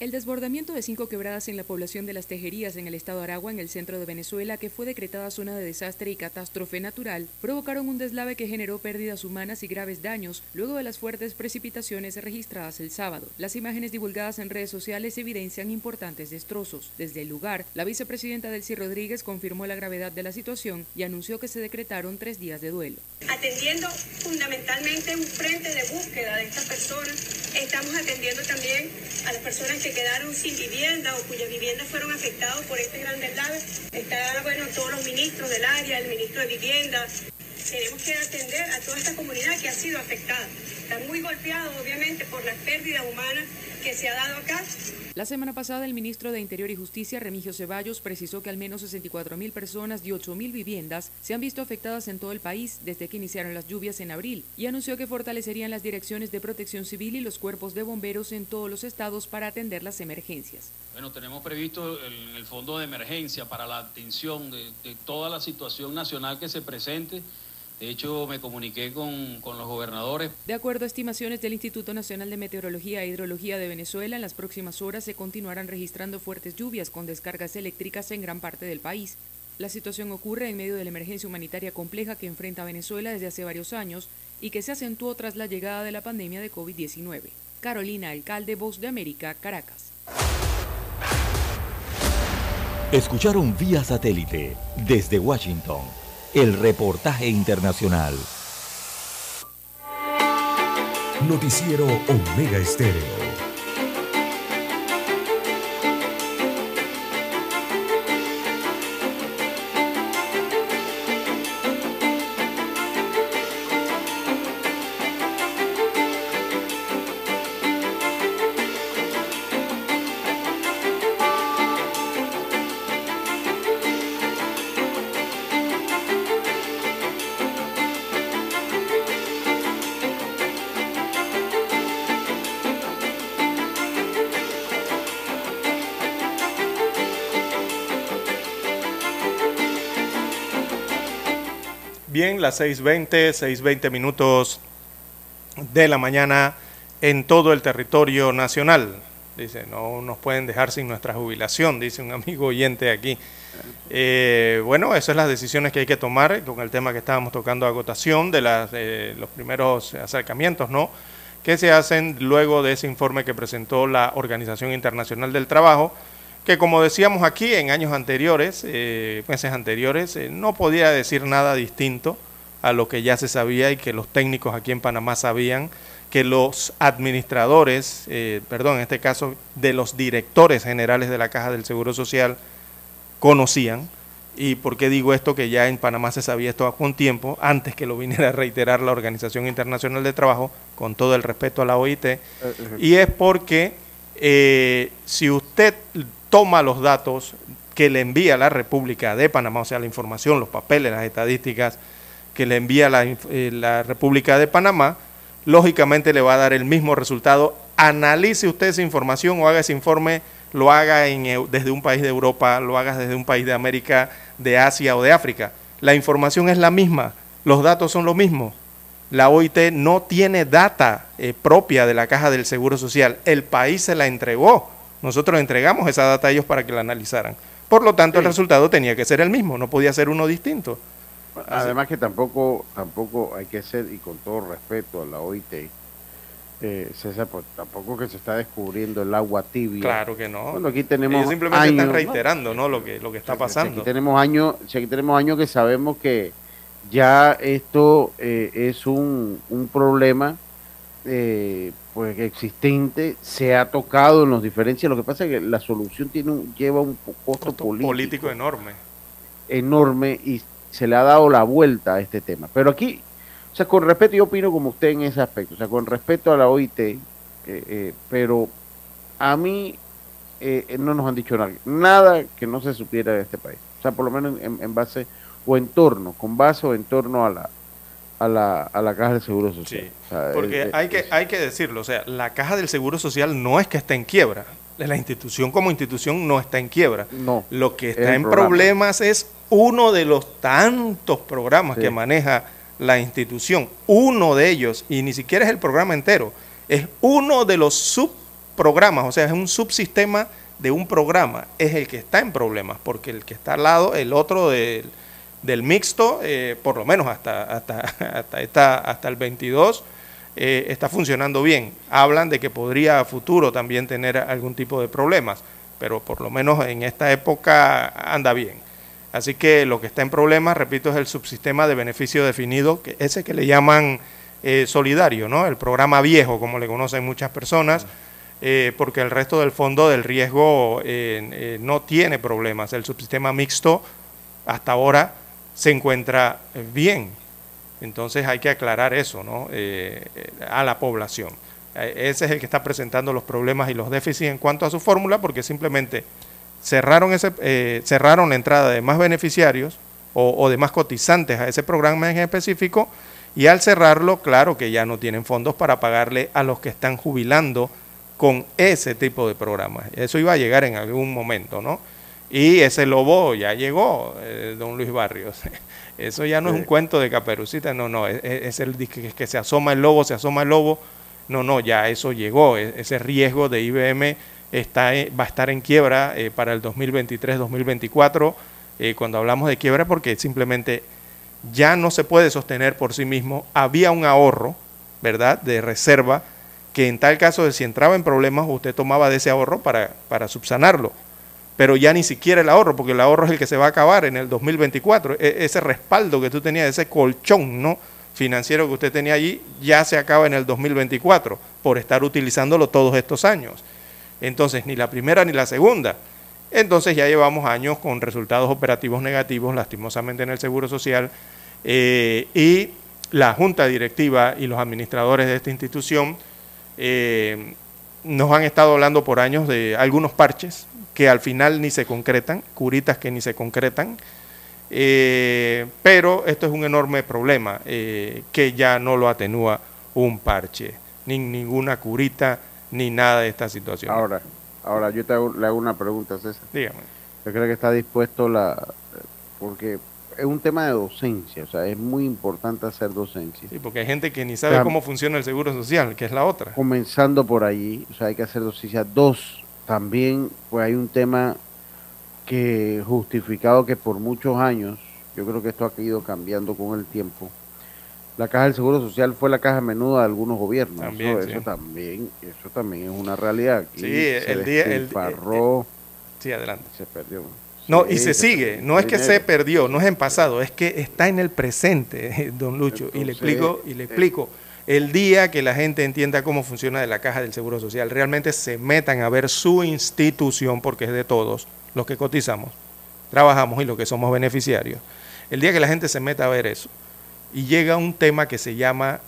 El desbordamiento de cinco quebradas en la población de las Tejerías en el estado Aragua, en el centro de Venezuela, que fue decretada zona de desastre y catástrofe natural, provocaron un deslave que generó pérdidas humanas y graves daños luego de las fuertes precipitaciones registradas el sábado. Las imágenes divulgadas en redes sociales evidencian importantes destrozos. Desde el lugar, la vicepresidenta Delcy Rodríguez confirmó la gravedad de la situación y anunció que se decretaron tres días de duelo. Atendiendo fundamentalmente un frente de búsqueda de estas personas Estamos atendiendo también a las personas que quedaron sin vivienda o cuyas viviendas fueron afectadas por este gran deslave. Están, bueno, todos los ministros del área, el ministro de Vivienda. Tenemos que atender a toda esta comunidad que ha sido afectada. Está muy golpeado, obviamente, por las pérdidas humanas que se ha dado acá. La semana pasada, el ministro de Interior y Justicia, Remigio Ceballos, precisó que al menos 64 mil personas y 8 mil viviendas se han visto afectadas en todo el país desde que iniciaron las lluvias en abril y anunció que fortalecerían las direcciones de protección civil y los cuerpos de bomberos en todos los estados para atender las emergencias. Bueno, tenemos previsto el, el fondo de emergencia para la atención de, de toda la situación nacional que se presente de hecho, me comuniqué con, con, los gobernadores. De acuerdo a estimaciones del Instituto Nacional de Meteorología e Hidrología de Venezuela, en las próximas horas se continuarán registrando fuertes lluvias con descargas eléctricas en gran parte del país. La situación ocurre en medio de la emergencia humanitaria compleja que enfrenta Venezuela desde hace varios años y que se acentuó tras la llegada de la pandemia de COVID-19. Carolina Alcalde, Voz de América, Caracas. Escucharon vía satélite desde Washington el reportaje internacional. Noticiero Omega Estéreo. Las 6.20, 6.20 minutos de la mañana en todo el territorio nacional. Dice, no nos pueden dejar sin nuestra jubilación, dice un amigo oyente aquí. Eh, bueno, esas son las decisiones que hay que tomar con el tema que estábamos tocando, agotación de las, eh, los primeros acercamientos, ¿no? Que se hacen luego de ese informe que presentó la Organización Internacional del Trabajo, que como decíamos aquí en años anteriores, eh, meses anteriores, eh, no podía decir nada distinto a lo que ya se sabía y que los técnicos aquí en Panamá sabían, que los administradores, eh, perdón, en este caso de los directores generales de la Caja del Seguro Social, conocían. ¿Y por qué digo esto? Que ya en Panamá se sabía esto hace un tiempo, antes que lo viniera a reiterar la Organización Internacional de Trabajo, con todo el respeto a la OIT, y es porque eh, si usted toma los datos que le envía la República de Panamá, o sea, la información, los papeles, las estadísticas que le envía la, eh, la, República de Panamá, lógicamente le va a dar el mismo resultado. Analice usted esa información o haga ese informe, lo haga en, desde un país de Europa, lo haga desde un país de América, de Asia o de África. La información es la misma, los datos son lo mismo. La OIT no tiene data eh, propia de la caja del Seguro Social, el país se la entregó nosotros entregamos esa data a ellos para que la analizaran. Por lo tanto, sí. el resultado tenía que ser el mismo, no podía ser uno distinto. Además que tampoco, tampoco hay que ser, y con todo respeto a la OIT, eh, César, pues tampoco que se está descubriendo el agua tibia. Claro que no. Bueno, aquí tenemos Ellos simplemente años, están reiterando ¿no? lo, que, lo que está pasando. Aquí tenemos años, aquí tenemos años que sabemos que ya esto eh, es un, un problema eh, pues existente se ha tocado en los diferencias lo que pasa es que la solución tiene un, lleva un costo, costo político, político enorme enorme y se le ha dado la vuelta a este tema pero aquí o sea con respeto yo opino como usted en ese aspecto o sea con respeto a la OIT eh, eh, pero a mí eh, no nos han dicho nada, nada que no se supiera de este país o sea por lo menos en, en base o en torno con base o en torno a la a la, a la caja del Seguro Social. Sí, o sea, porque es, hay, que, hay que decirlo, o sea, la caja del Seguro Social no es que esté en quiebra, la institución como institución no está en quiebra. No, Lo que está en programa. problemas es uno de los tantos programas sí. que maneja la institución, uno de ellos, y ni siquiera es el programa entero, es uno de los subprogramas, o sea, es un subsistema de un programa, es el que está en problemas, porque el que está al lado, el otro del del mixto, eh, por lo menos hasta, hasta, *laughs* hasta, esta, hasta el 22, eh, está funcionando bien. Hablan de que podría a futuro también tener algún tipo de problemas, pero por lo menos en esta época anda bien. Así que lo que está en problemas, repito, es el subsistema de beneficio definido, que ese que le llaman eh, solidario, ¿no? El programa viejo, como le conocen muchas personas, eh, porque el resto del fondo del riesgo eh, no tiene problemas. El subsistema mixto hasta ahora se encuentra bien. Entonces hay que aclarar eso, ¿no? a la población. Ese es el que está presentando los problemas y los déficits en cuanto a su fórmula, porque simplemente cerraron, ese, cerraron la entrada de más beneficiarios o, o de más cotizantes a ese programa en específico y al cerrarlo, claro que ya no tienen fondos para pagarle a los que están jubilando con ese tipo de programas. Eso iba a llegar en algún momento, ¿no? Y ese lobo ya llegó, eh, don Luis Barrios. *laughs* Eso ya no es un cuento de caperucita, no, no, es, es el que, que, se asoma el lobo, se asoma el lobo. No, no, ya eso llegó. E, ese riesgo de IBM está, eh, va a estar en quiebra eh, para el 2023-2024, eh, cuando hablamos de quiebra, porque simplemente ya no se puede sostener por sí mismo. Había un ahorro, ¿verdad?, de reserva, que en tal caso si entraba en problemas, usted tomaba de ese ahorro para, para subsanarlo. Pero ya ni siquiera el ahorro, porque el ahorro es el que se va a acabar en el 2024. E ese respaldo que tú tenías, ese colchón, ¿no? financiero que usted tenía allí, ya se acaba en el 2024 por estar utilizándolo todos estos años. Entonces, ni la primera ni la segunda. Entonces ya llevamos años con resultados operativos negativos, lastimosamente en el Seguro Social, eh, y la Junta Directiva y los administradores de esta institución eh, nos han estado hablando por años de algunos parches que al final ni se concretan, curitas que ni se concretan, eh, pero esto es un enorme problema que ya no lo atenúa un parche, ni ninguna curita, ni nada de esta situación. Ahora, ahora yo te hago, le hago una pregunta, César. Dígame. Yo creo que está dispuesto la... porque es un tema de docencia, o sea, es muy importante hacer docencia. Sí, porque hay gente que ni sabe o sea, cómo funciona el seguro social, que es la otra. Comenzando por allí, o sea, hay que hacer docencia. Dos, también pues hay un tema que justificado que por muchos años, yo creo que esto ha ido cambiando con el tiempo. La caja del Seguro Social fue la caja menuda de algunos gobiernos. También, eso, sí. eso también, eso también es una realidad. Aquí Sí, se el día- el- despilfarró, Sí, adelante. se perdió. No, Sí, y se sigue. No es que dinero. se perdió, no es en pasado, es que está en el presente, *laughs* don Lucho. y le explico, y le eh, explico. El día que la gente entienda cómo funciona de la caja del Seguro Social, realmente se metan a ver su institución, porque es de todos los que cotizamos, trabajamos y los que somos beneficiarios. El día que la gente se meta a ver eso, y llega un tema que se llama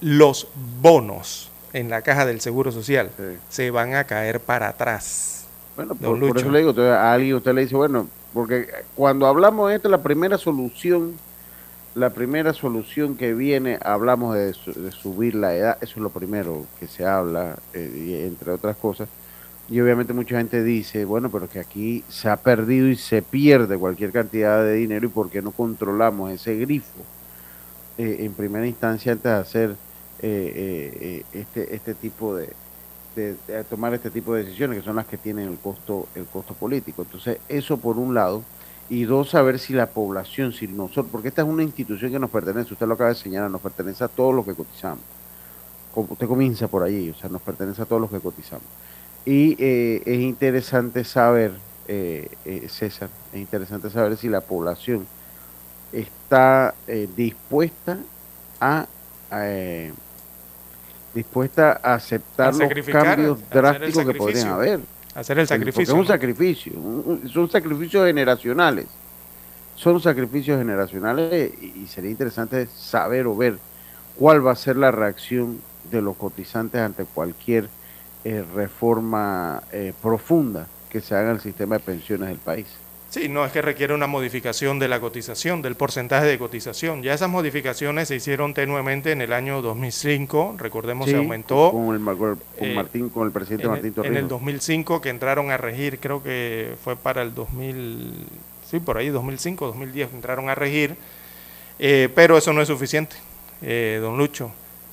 los bonos en la caja del Seguro Social, Sí. se van a caer para atrás. Bueno, por, eso le digo, entonces, a alguien usted le dice, bueno, porque cuando hablamos de esto, la primera solución, la primera solución que viene, hablamos de, su- de subir la edad, eso es lo primero que se habla, eh, y entre otras cosas. Y obviamente mucha gente dice, bueno, pero que aquí se ha perdido y se pierde cualquier cantidad de dinero y por qué no controlamos ese grifo eh, en primera instancia antes de hacer eh, eh, eh, este, este tipo de, tomar este tipo de decisiones que son las que tienen el costo el costo político. Entonces eso por un lado. Y dos saber si la población si nosotros porque esta es una institución que nos pertenece usted lo acaba de señalar nos pertenece a todos los que cotizamos. Usted comienza por allí o sea nos pertenece a todos los que cotizamos. Y eh, es interesante saber eh, eh, César es interesante saber si la población está eh, dispuesta a eh, dispuesta a aceptar A los cambios drásticos que podrían haber. Hacer el Porque sacrificio. es un sacrificio, un- son sacrificios generacionales. Son sacrificios generacionales y, y sería interesante saber o ver cuál va a ser la reacción de los cotizantes ante cualquier eh, reforma eh, profunda que se haga en el sistema de pensiones del país. Sí, no es que requiere una modificación de la cotización, del porcentaje de cotización. Ya esas modificaciones se hicieron tenuemente en el año 2005, recordemos Sí, se aumentó. con, el, con eh, Martín, con el presidente en, Martín Torrijos. en el 2005 que entraron a regir, creo que fue para el 2000, sí, por ahí 2005, 2010 que entraron a regir, eh, pero eso no es suficiente, eh, don Lucho.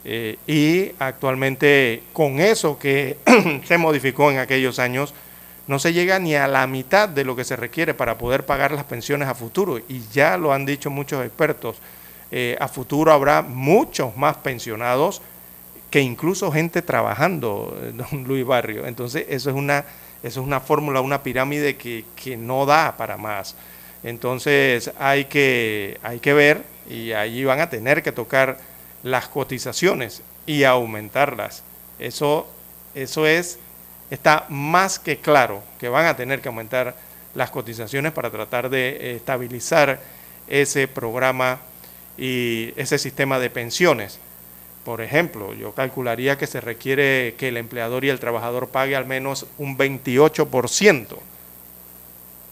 Eh, y actualmente con eso que *clears throat* se modificó en aquellos años, no se llega ni a la mitad de lo que se requiere para poder pagar las pensiones a futuro. Y ya lo han dicho muchos expertos, eh, a futuro habrá muchos más pensionados que incluso gente trabajando, eh, don Luis Barrio. Entonces, eso es una, eso es una fórmula, una pirámide que, que no da para más. Entonces, hay que, hay que ver y allí van a tener que tocar las cotizaciones y aumentarlas. Eso, eso es, está más que claro que van a tener que aumentar las cotizaciones para tratar de estabilizar ese programa y ese sistema de pensiones. Por ejemplo, yo calcularía que se requiere que el empleador y el trabajador pague al menos un 28%.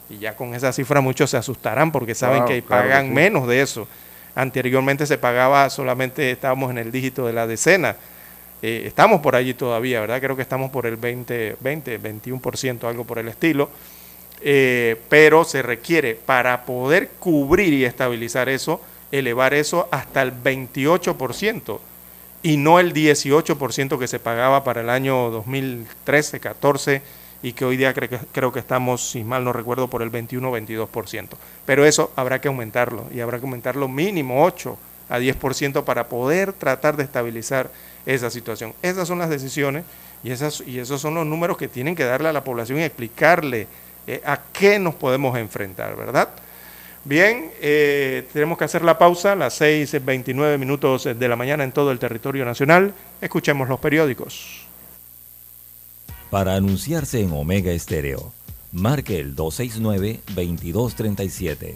Y ya con esa cifra muchos se asustarán porque saben que claro que pagan sí. menos de eso. Anteriormente se pagaba solamente, estábamos en el dígito de la decena. Eh, estamos por allí todavía, ¿verdad? Creo que estamos por el 20, 20 21%, algo por el estilo. Eh, pero se requiere para poder cubrir y estabilizar eso, elevar eso hasta el 28% y no el 18% que se pagaba para el año 2013, 14 y que hoy día que, creo que estamos, si mal no recuerdo, por el 21 22%. Pero eso habrá que aumentarlo y habrá que aumentarlo mínimo 8 a 10% para poder tratar de estabilizar esa situación. Esas son las decisiones y, esas, y esos son los números que tienen que darle a la población y explicarle eh, a qué nos podemos enfrentar, ¿verdad? Bien, eh, tenemos que hacer la pausa, las 6.29 minutos de la mañana en todo el territorio nacional. Escuchemos los periódicos. Para anunciarse en Omega Estéreo, marque el 269-2237.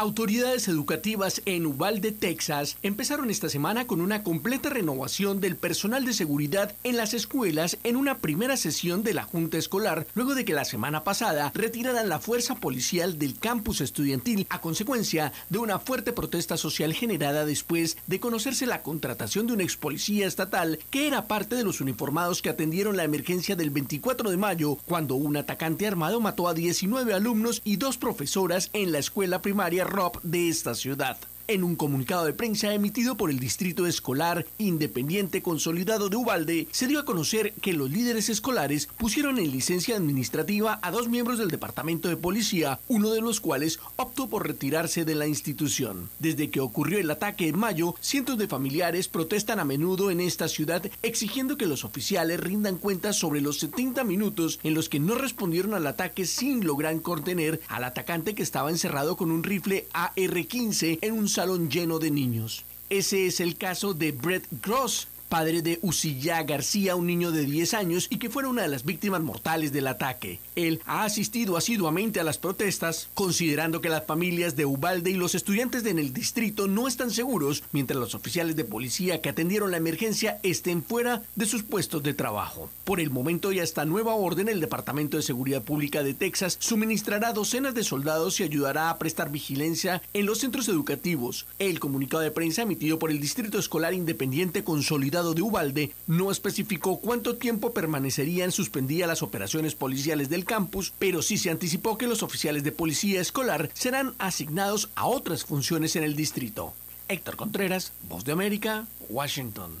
Autoridades educativas en Uvalde, Texas, empezaron esta semana con una completa renovación del personal de seguridad en las escuelas en una primera sesión de la Junta Escolar, luego de que la semana pasada retiraran la fuerza policial del campus estudiantil a consecuencia de una fuerte protesta social generada después de conocerse la contratación de un ex policía estatal que era parte de los uniformados que atendieron la emergencia del 24 de mayo, cuando un atacante armado mató a 19 alumnos y dos profesoras en la escuela primaria Rob de esta ciudad. En un comunicado de prensa emitido por el Distrito Escolar Independiente Consolidado de Ubalde, se dio a conocer que los líderes escolares pusieron en licencia administrativa a dos miembros del Departamento de Policía, uno de los cuales optó por retirarse de la institución. Desde que ocurrió el ataque en mayo, cientos de familiares protestan a menudo en esta ciudad exigiendo que los oficiales rindan cuentas sobre los 70 minutos en los que no respondieron al ataque sin lograr contener al atacante que estaba encerrado con un rifle AR-15 en un salón lleno de niños. Ese es el caso de Brett Gross, padre de Usilla García, un niño de 10 años y que fuera una de las víctimas mortales del ataque. Él ha asistido asiduamente a las protestas, considerando que las familias de Ubalde y los estudiantes en el distrito no están seguros, mientras los oficiales de policía que atendieron la emergencia estén fuera de sus puestos de trabajo. Por el momento y hasta nueva orden, el Departamento de Seguridad Pública de Texas suministrará docenas de soldados y ayudará a prestar vigilancia en los centros educativos. El comunicado de prensa emitido por el Distrito Escolar Independiente Consolidado de Ubalde no especificó cuánto tiempo permanecerían suspendidas las operaciones policiales del campus, pero sí se anticipó que los oficiales de policía escolar serán asignados a otras funciones en el distrito. Héctor Contreras, Voz de América, Washington.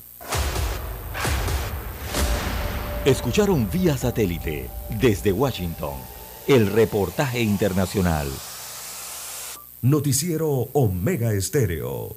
Escucharon vía satélite desde Washington el reportaje internacional. Noticiero Omega Estéreo.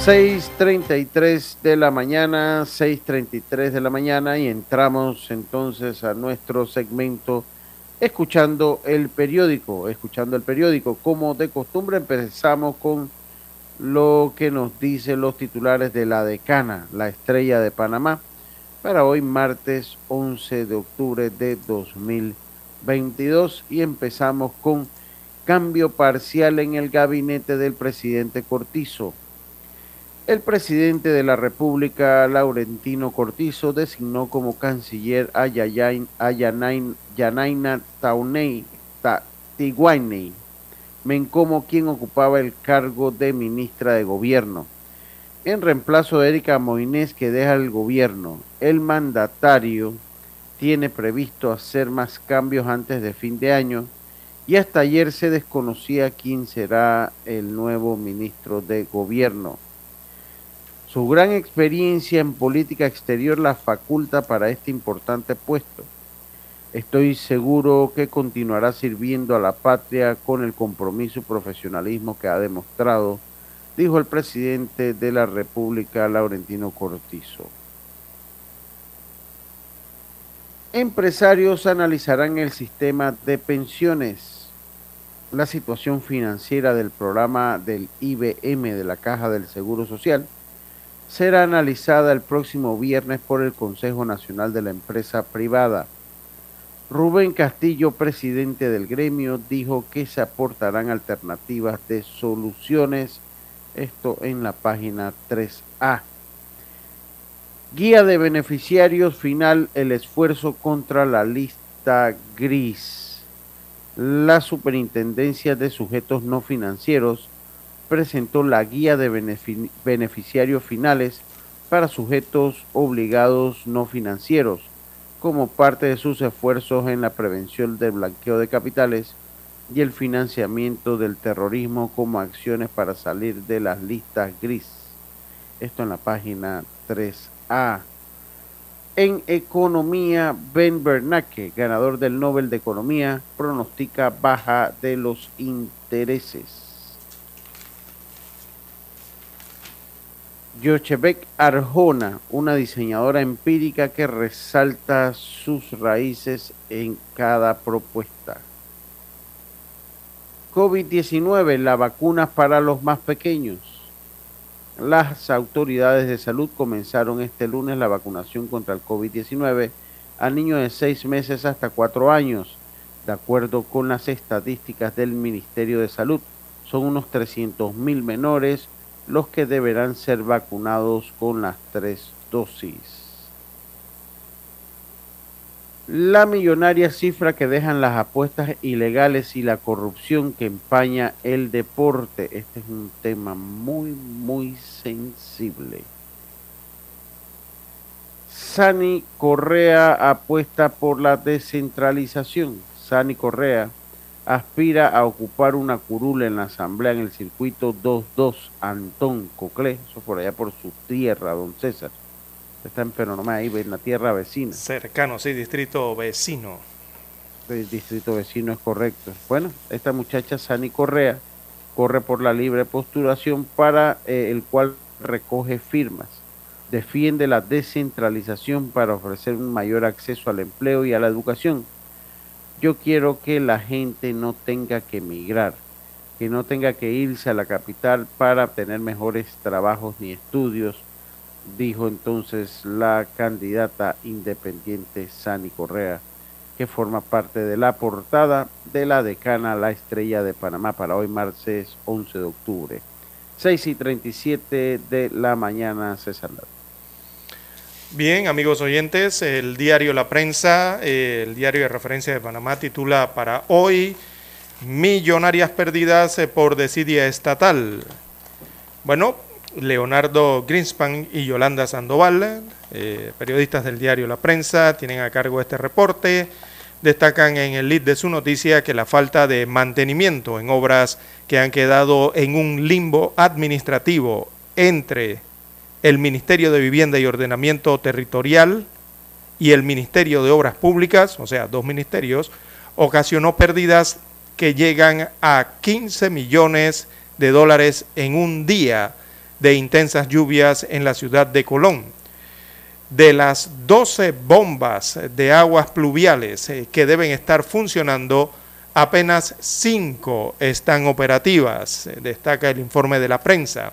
6.33 de la mañana, 6.33 de la mañana y entramos entonces a nuestro segmento escuchando el periódico, escuchando el periódico. Como de costumbre empezamos con lo que nos dicen los titulares de la decana, la estrella de Panamá, para hoy martes 11 de octubre de 2022 y empezamos con cambio parcial en el gabinete del presidente Cortizo. El presidente de la República, Laurentino Cortizo, designó como canciller a, Yanaina Taunei, Mencomo, quien ocupaba el cargo de ministra de Gobierno. En reemplazo de Erika Moines, que deja el gobierno, el mandatario tiene previsto hacer más cambios antes de fin de año y hasta ayer se desconocía quién será el nuevo ministro de Gobierno. Su gran experiencia en política exterior la faculta para este importante puesto. Estoy seguro que continuará sirviendo a la patria con el compromiso y profesionalismo que ha demostrado, dijo el presidente de la República, Laurentino Cortizo. Empresarios analizarán el sistema de pensiones, la situación financiera del programa del IBM de la Caja del Seguro Social, será analizada el próximo viernes por el Consejo Nacional de la Empresa Privada. Rubén Castillo, presidente del gremio, dijo que se aportarán alternativas de soluciones, esto en la página 3A. Guía de beneficiarios final, el esfuerzo contra la lista gris. La Superintendencia de Sujetos No Financieros presentó la guía de beneficiarios finales para sujetos obligados no financieros como parte de sus esfuerzos en la prevención del blanqueo de capitales y el financiamiento del terrorismo como acciones para salir de las listas gris. Esto en la página 3A. En economía, Ben Bernanke, ganador del Nobel de Economía, pronostica baja de los intereses. Yochebek Arjona, una diseñadora empírica que resalta sus raíces en cada propuesta. COVID-19, la vacuna para los más pequeños. Las autoridades de salud comenzaron este lunes la vacunación contra el COVID-19 a niños de seis meses hasta cuatro años. De acuerdo con las estadísticas del Ministerio de Salud, son unos 300 mil menores los que deberán ser vacunados con las tres dosis. La millonaria cifra que dejan las apuestas ilegales y la corrupción que empaña el deporte. Este es un tema muy, muy sensible. Sani Correa apuesta por la descentralización. Sani Correa aspira a ocupar una curula en la asamblea en el circuito 22 Antón Coclé, eso por allá por su tierra, don César. Está en Peronomá, ahí en la tierra vecina. Cercano, sí, distrito vecino. El distrito vecino es correcto. Bueno, esta muchacha Sani Correa corre por la libre postulación para eh, el cual recoge firmas. Defiende la descentralización para ofrecer un mayor acceso al empleo y a la educación yo quiero que la gente no tenga que emigrar, que no tenga que irse a la capital para obtener mejores trabajos ni estudios, dijo entonces la candidata independiente Sani Correa, que forma parte de la portada de la decana La Estrella de Panamá para hoy martes 11 de octubre. 6 y 37 de la mañana, César. Bien, amigos oyentes, el diario La Prensa, el diario de referencia de Panamá, titula para hoy Millonarias perdidas eh, por desidia estatal. Bueno, Leonardo Greenspan y Yolanda Sandoval, eh, periodistas del diario La Prensa, tienen a cargo este reporte. Destacan en el lead de su noticia que la falta de mantenimiento en obras que han quedado en un limbo administrativo entre el Ministerio de Vivienda y Ordenamiento Territorial y el Ministerio de Obras Públicas, o sea, dos ministerios, ocasionó pérdidas que llegan a 15 millones de dólares en un día, de intensas lluvias en la ciudad de Colón. De las 12 bombas de aguas pluviales eh, que deben estar funcionando, apenas 5 están operativas, eh, destaca el informe de la prensa.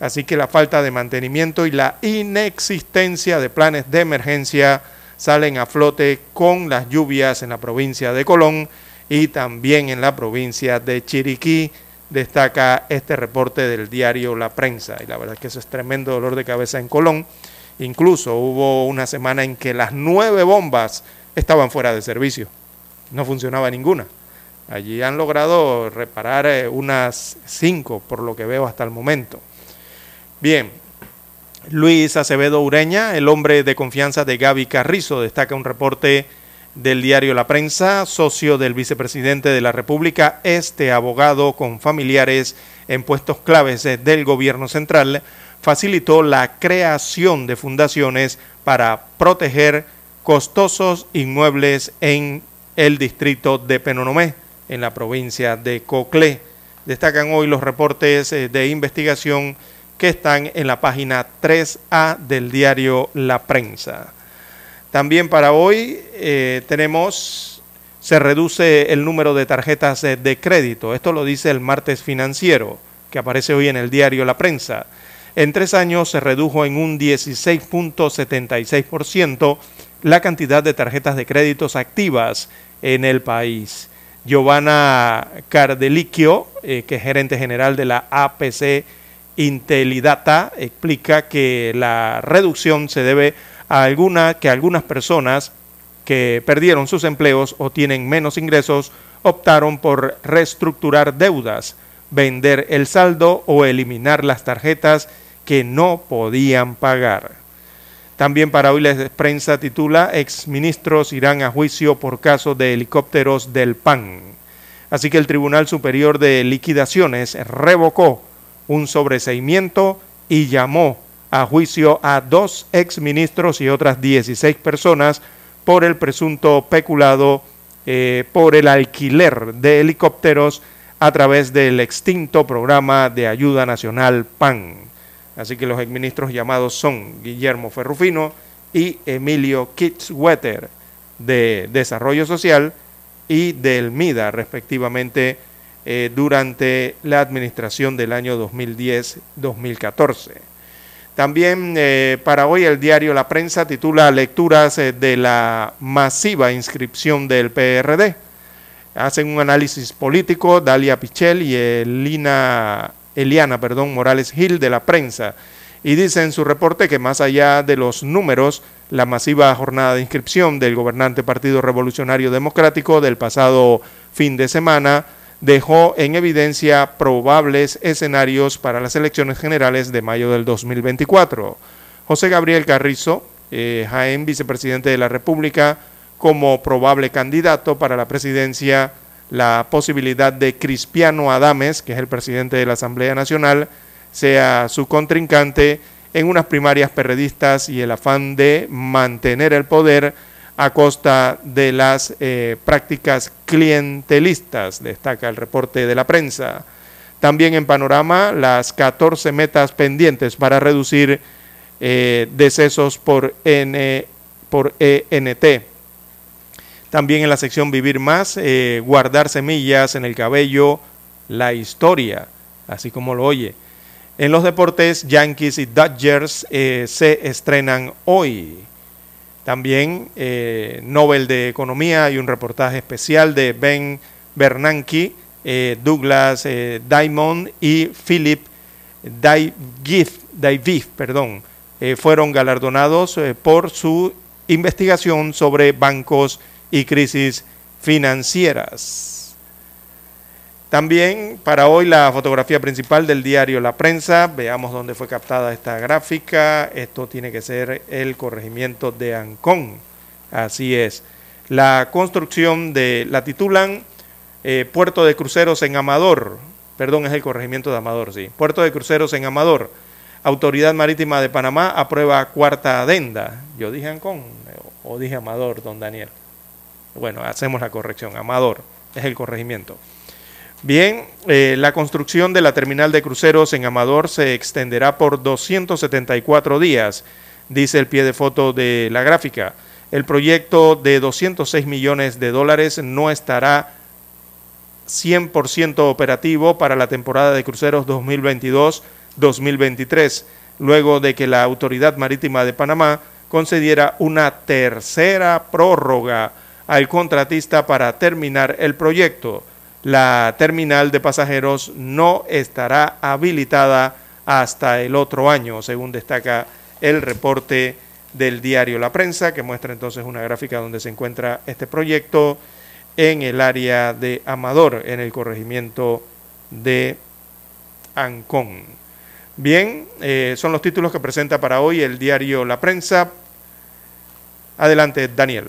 Así que la falta de mantenimiento y la inexistencia de planes de emergencia salen a flote con las lluvias en la provincia de Colón y también en la provincia de Chiriquí, destaca este reporte del diario La Prensa. Y la verdad es que eso es tremendo dolor de cabeza en Colón. Incluso hubo una semana en que las nueve bombas estaban fuera de servicio. No funcionaba ninguna. Allí han logrado reparar eh, unas cinco, por lo que veo hasta el momento. Bien, Luis Acevedo Ureña, el hombre de confianza de Gaby Carrizo, destaca un reporte del diario La Prensa, socio del vicepresidente de la República, este abogado con familiares en puestos claves del gobierno central, facilitó la creación de fundaciones para proteger costosos inmuebles en el distrito de Penonomé, en la provincia de Coclé. Destacan hoy los reportes eh, de investigación que están en la página 3A del diario La Prensa. También para hoy eh, tenemos, se reduce el número de tarjetas de, crédito. Esto lo dice el martes financiero, que aparece hoy en el diario La Prensa. En tres años se redujo en un 16.76% la cantidad de tarjetas de créditos activas en el país. Giovanna Cardeliquio, eh, que es gerente general de la APC Intelidata, explica que la reducción se debe a alguna, que algunas personas que perdieron sus empleos o tienen menos ingresos optaron por reestructurar deudas, vender el saldo o eliminar las tarjetas que no podían pagar. También para hoy la prensa titula Exministros irán a juicio por caso de helicópteros del PAN. Así que el Tribunal Superior de Liquidaciones revocó un sobreseimiento y llamó a juicio a dos exministros y otras 16 personas por el presunto peculado eh, por el alquiler de helicópteros a través del extinto programa de ayuda nacional PAN. Así que los exministros llamados son Guillermo Ferrufino y Emilio Kitzwetter de Desarrollo Social y del MIDA, respectivamente, eh, durante la administración del año 2010-2014. También eh, para hoy el diario La Prensa titula Lecturas eh, de la masiva inscripción del PRD. Hacen un análisis político Dalia Pichel y Elina, Eliana perdón, Morales Gil de La Prensa. Y dice en su reporte que más allá de los números, la masiva jornada de inscripción del gobernante Partido Revolucionario Democrático del pasado fin de semana dejó en evidencia probables escenarios para las elecciones generales de mayo del 2024. José Gabriel Carrizo, eh, Jaén, vicepresidente de la República, como probable candidato para la presidencia, la posibilidad de Cristiano Adames, que es el presidente de la Asamblea Nacional, sea su contrincante en unas primarias perredistas y el afán de mantener el poder a costa de las eh, prácticas clientelistas, destaca el reporte de la prensa. También en panorama las 14 metas pendientes para reducir eh, decesos por, N, por ENT. También en la sección Vivir Más, eh, guardar semillas en el cabello, la historia, así como lo oye. En los deportes, Yankees y Dodgers se estrenan hoy. También eh, Nobel de Economía y un reportaje especial de Ben Bernanke, eh, Douglas eh, Diamond y Philip Daviv, perdón, fueron galardonados por su investigación sobre bancos y crisis financieras. También para hoy la fotografía principal del diario La Prensa. Veamos dónde fue captada esta gráfica. Esto tiene que ser el corregimiento de Ancón. Así es. La construcción de, la titulan eh, Puerto de Cruceros en Amador. Perdón, es el corregimiento de Amador, sí. Puerto de Cruceros en Amador. Autoridad Marítima de Panamá aprueba cuarta adenda. Yo dije Ancón o dije Amador, don Daniel. Bueno, hacemos la corrección. Amador es el corregimiento. Bien, eh, la construcción de la terminal de cruceros en Amador se extenderá por 274 días, dice el pie de foto de la gráfica. El proyecto de 206 millones de dólares no estará 100% operativo para la temporada de cruceros 2022-2023, luego de que la Autoridad Marítima de Panamá concediera una tercera prórroga al contratista para terminar el proyecto la terminal de pasajeros no estará habilitada hasta el otro año, según destaca el reporte del diario La Prensa, que muestra entonces una gráfica donde se encuentra este proyecto en el área de Amador, en el corregimiento de Ancón. Bien, eh, son los títulos que presenta para hoy el diario La Prensa. Adelante, Daniel.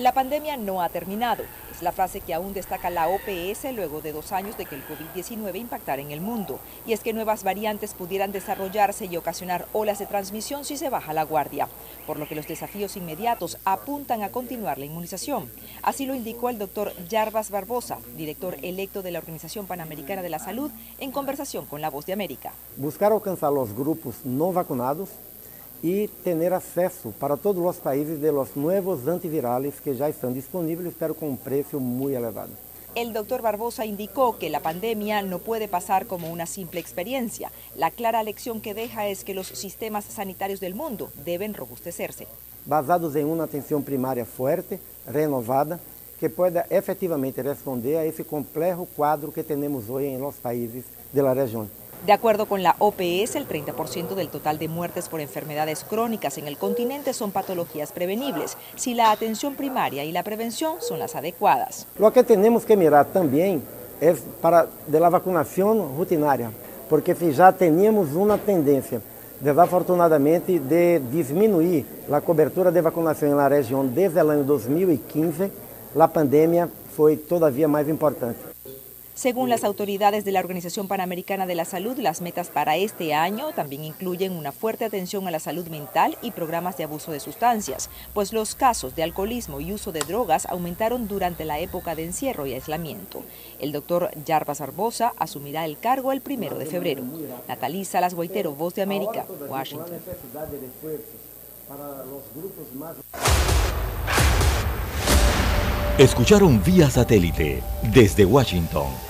La pandemia no ha terminado. Es la frase que aún destaca la OPS luego de dos años de que el COVID-19 impactara en el mundo. Y es que nuevas variantes pudieran desarrollarse y ocasionar olas de transmisión si se baja la guardia. Por lo que los desafíos inmediatos apuntan a continuar la inmunización. Así lo indicó el doctor Jarbas Barbosa, director electo de la Organización Panamericana de la Salud, en conversación con La Voz de América. Buscar alcanzar los grupos no vacunados y tener acceso para todos los países de los nuevos antivirales que ya están disponibles, pero con un precio muy elevado. El doctor Barbosa indicó que la pandemia no puede pasar como una simple experiencia. La clara lección que deja es que los sistemas sanitarios del mundo deben robustecerse. Basados en una atención primaria fuerte, renovada, que pueda efectivamente responder a ese complejo cuadro que tenemos hoy en los países de la región. De acuerdo con la OPS, el 30% del total de muertes por enfermedades crónicas en el continente son patologías prevenibles, si la atención primaria y la prevención son las adecuadas. Lo que tenemos que mirar también es para de la vacunación rutinaria, porque si ya teníamos una tendencia, desafortunadamente, de disminuir la cobertura de vacunación en la región desde el año 2015, la pandemia fue todavía más importante. Según las autoridades de la Organización Panamericana de la Salud, las metas para este año también incluyen una fuerte atención a la salud mental y programas de abuso de sustancias, pues los casos de alcoholismo y uso de drogas aumentaron durante la época de encierro y aislamiento. El doctor Jarbas Arbosa asumirá el cargo el primero de febrero. Natalí Salas Guaitero, Voz de América, Washington. Escucharon vía satélite desde Washington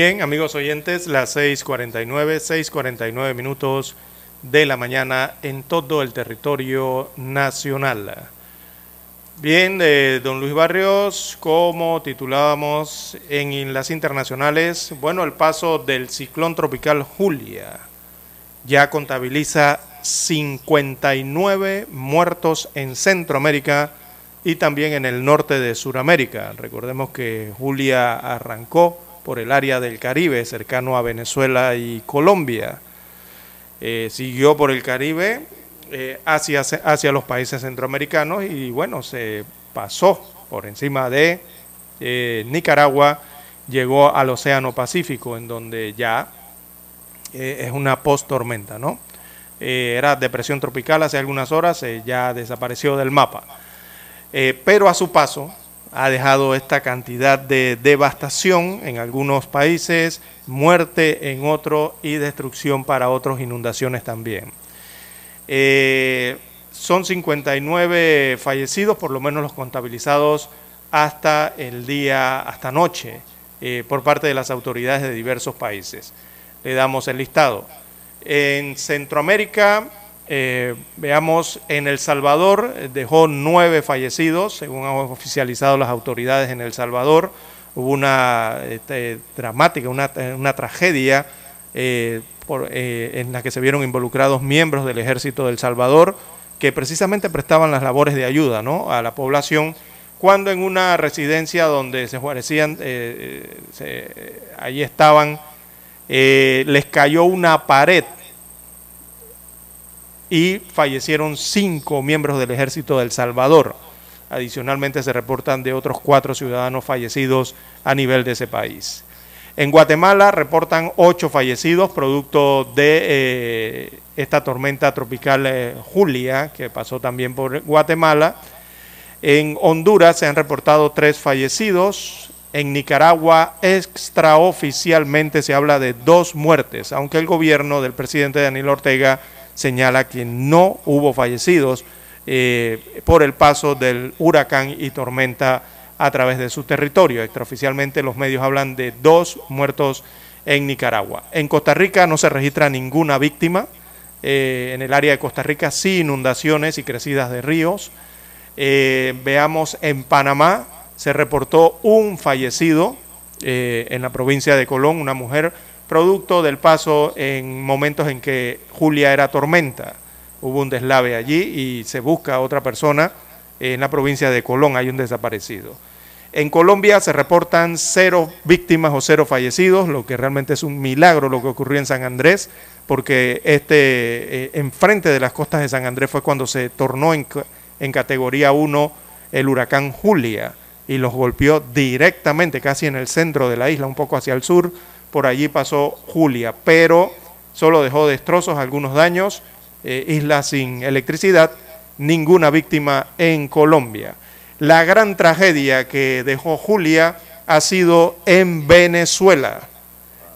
Bien, amigos oyentes, las 6:49, 6:49 minutos de la mañana en todo el territorio nacional. Bien, eh, don Luis Barrios, como titulábamos en las internacionales, bueno, el paso del ciclón tropical Julia ya contabiliza 59 muertos en Centroamérica y también en el norte de Sudamérica. Recordemos que Julia arrancó por el área del Caribe, cercano a Venezuela y Colombia. Eh, siguió por el Caribe eh, hacia, hacia los países centroamericanos y bueno, se pasó por encima de eh, Nicaragua, llegó al Océano Pacífico, en donde ya es una post-tormenta, ¿no? era depresión tropical hace algunas horas, ya desapareció del mapa. pero a su paso, ha dejado esta cantidad de devastación en algunos países, muerte en otros y destrucción para otros, inundaciones también. Eh, son 59 fallecidos, por lo menos los contabilizados hasta el día, hasta anoche, eh, por parte de las autoridades de diversos países. Le damos el listado. En Centroamérica, eh, veamos, en El Salvador eh, dejó nueve fallecidos, según han oficializado las autoridades en El Salvador. Hubo una este, dramática, una, tragedia eh, en la que se vieron involucrados miembros del ejército del Salvador que precisamente prestaban las labores de ayuda a la población cuando en una residencia donde se guarecían, allí estaban, les cayó una pared y fallecieron cinco miembros del ejército del Salvador. Adicionalmente se reportan de otros cuatro ciudadanos fallecidos a nivel de ese país. En Guatemala reportan ocho fallecidos producto de eh, esta tormenta tropical eh, Julia que pasó también por Guatemala. En Honduras se han reportado tres fallecidos. En Nicaragua extraoficialmente se habla de dos muertes, aunque el gobierno del presidente Daniel Ortega señala que no hubo fallecidos eh, por el paso del huracán y tormenta a través de su territorio. Extraoficialmente los medios hablan de dos muertos en Nicaragua. En Costa Rica no se registra ninguna víctima. Eh, en el área de Costa Rica sí inundaciones y crecidas de ríos. Eh, veamos, en Panamá se reportó un fallecido en la provincia de Colón, una mujer producto del paso en momentos en que Julia era tormenta. Hubo un deslave allí y se busca a otra persona en la provincia de Colón, hay un desaparecido. En Colombia se reportan cero víctimas o cero fallecidos, lo que realmente es un milagro lo que ocurrió en San Andrés, porque este eh, enfrente de las costas de San Andrés fue cuando se tornó en, en categoría 1 el huracán Julia y los golpeó directamente, casi en el centro de la isla, un poco hacia el sur, por allí pasó Julia, pero solo dejó destrozos, algunos daños, eh, islas sin electricidad, ninguna víctima en Colombia. La gran tragedia que dejó Julia ha sido en Venezuela.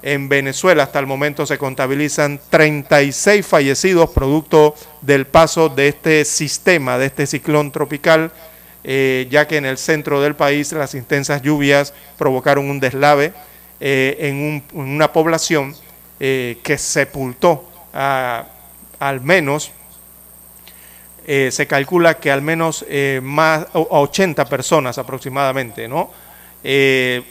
En Venezuela hasta el momento se contabilizan 36 fallecidos producto del paso de este sistema, de este ciclón tropical, eh, ya que en el centro del país las intensas lluvias provocaron un deslave eh, en, una población eh, que sepultó al menos, eh, se calcula que al menos más, 80 personas aproximadamente, ¿no? de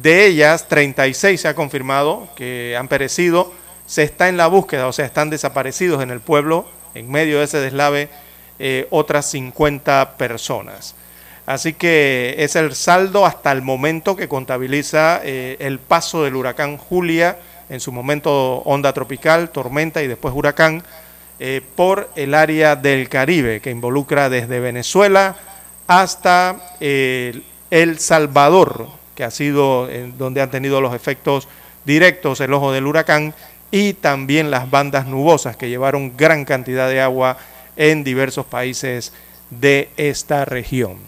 ellas, 36 se ha confirmado que han perecido, se está en la búsqueda, o sea, están desaparecidos en el pueblo, en medio de ese deslave, otras 50 personas. Así que es el saldo hasta el momento que contabiliza eh, el paso del huracán Julia, en su momento onda tropical, tormenta y después huracán, eh, por el área del Caribe, que involucra desde Venezuela hasta eh, El Salvador, que ha sido donde han tenido los efectos directos el ojo del huracán, y también las bandas nubosas que llevaron gran cantidad de agua en diversos países de esta región.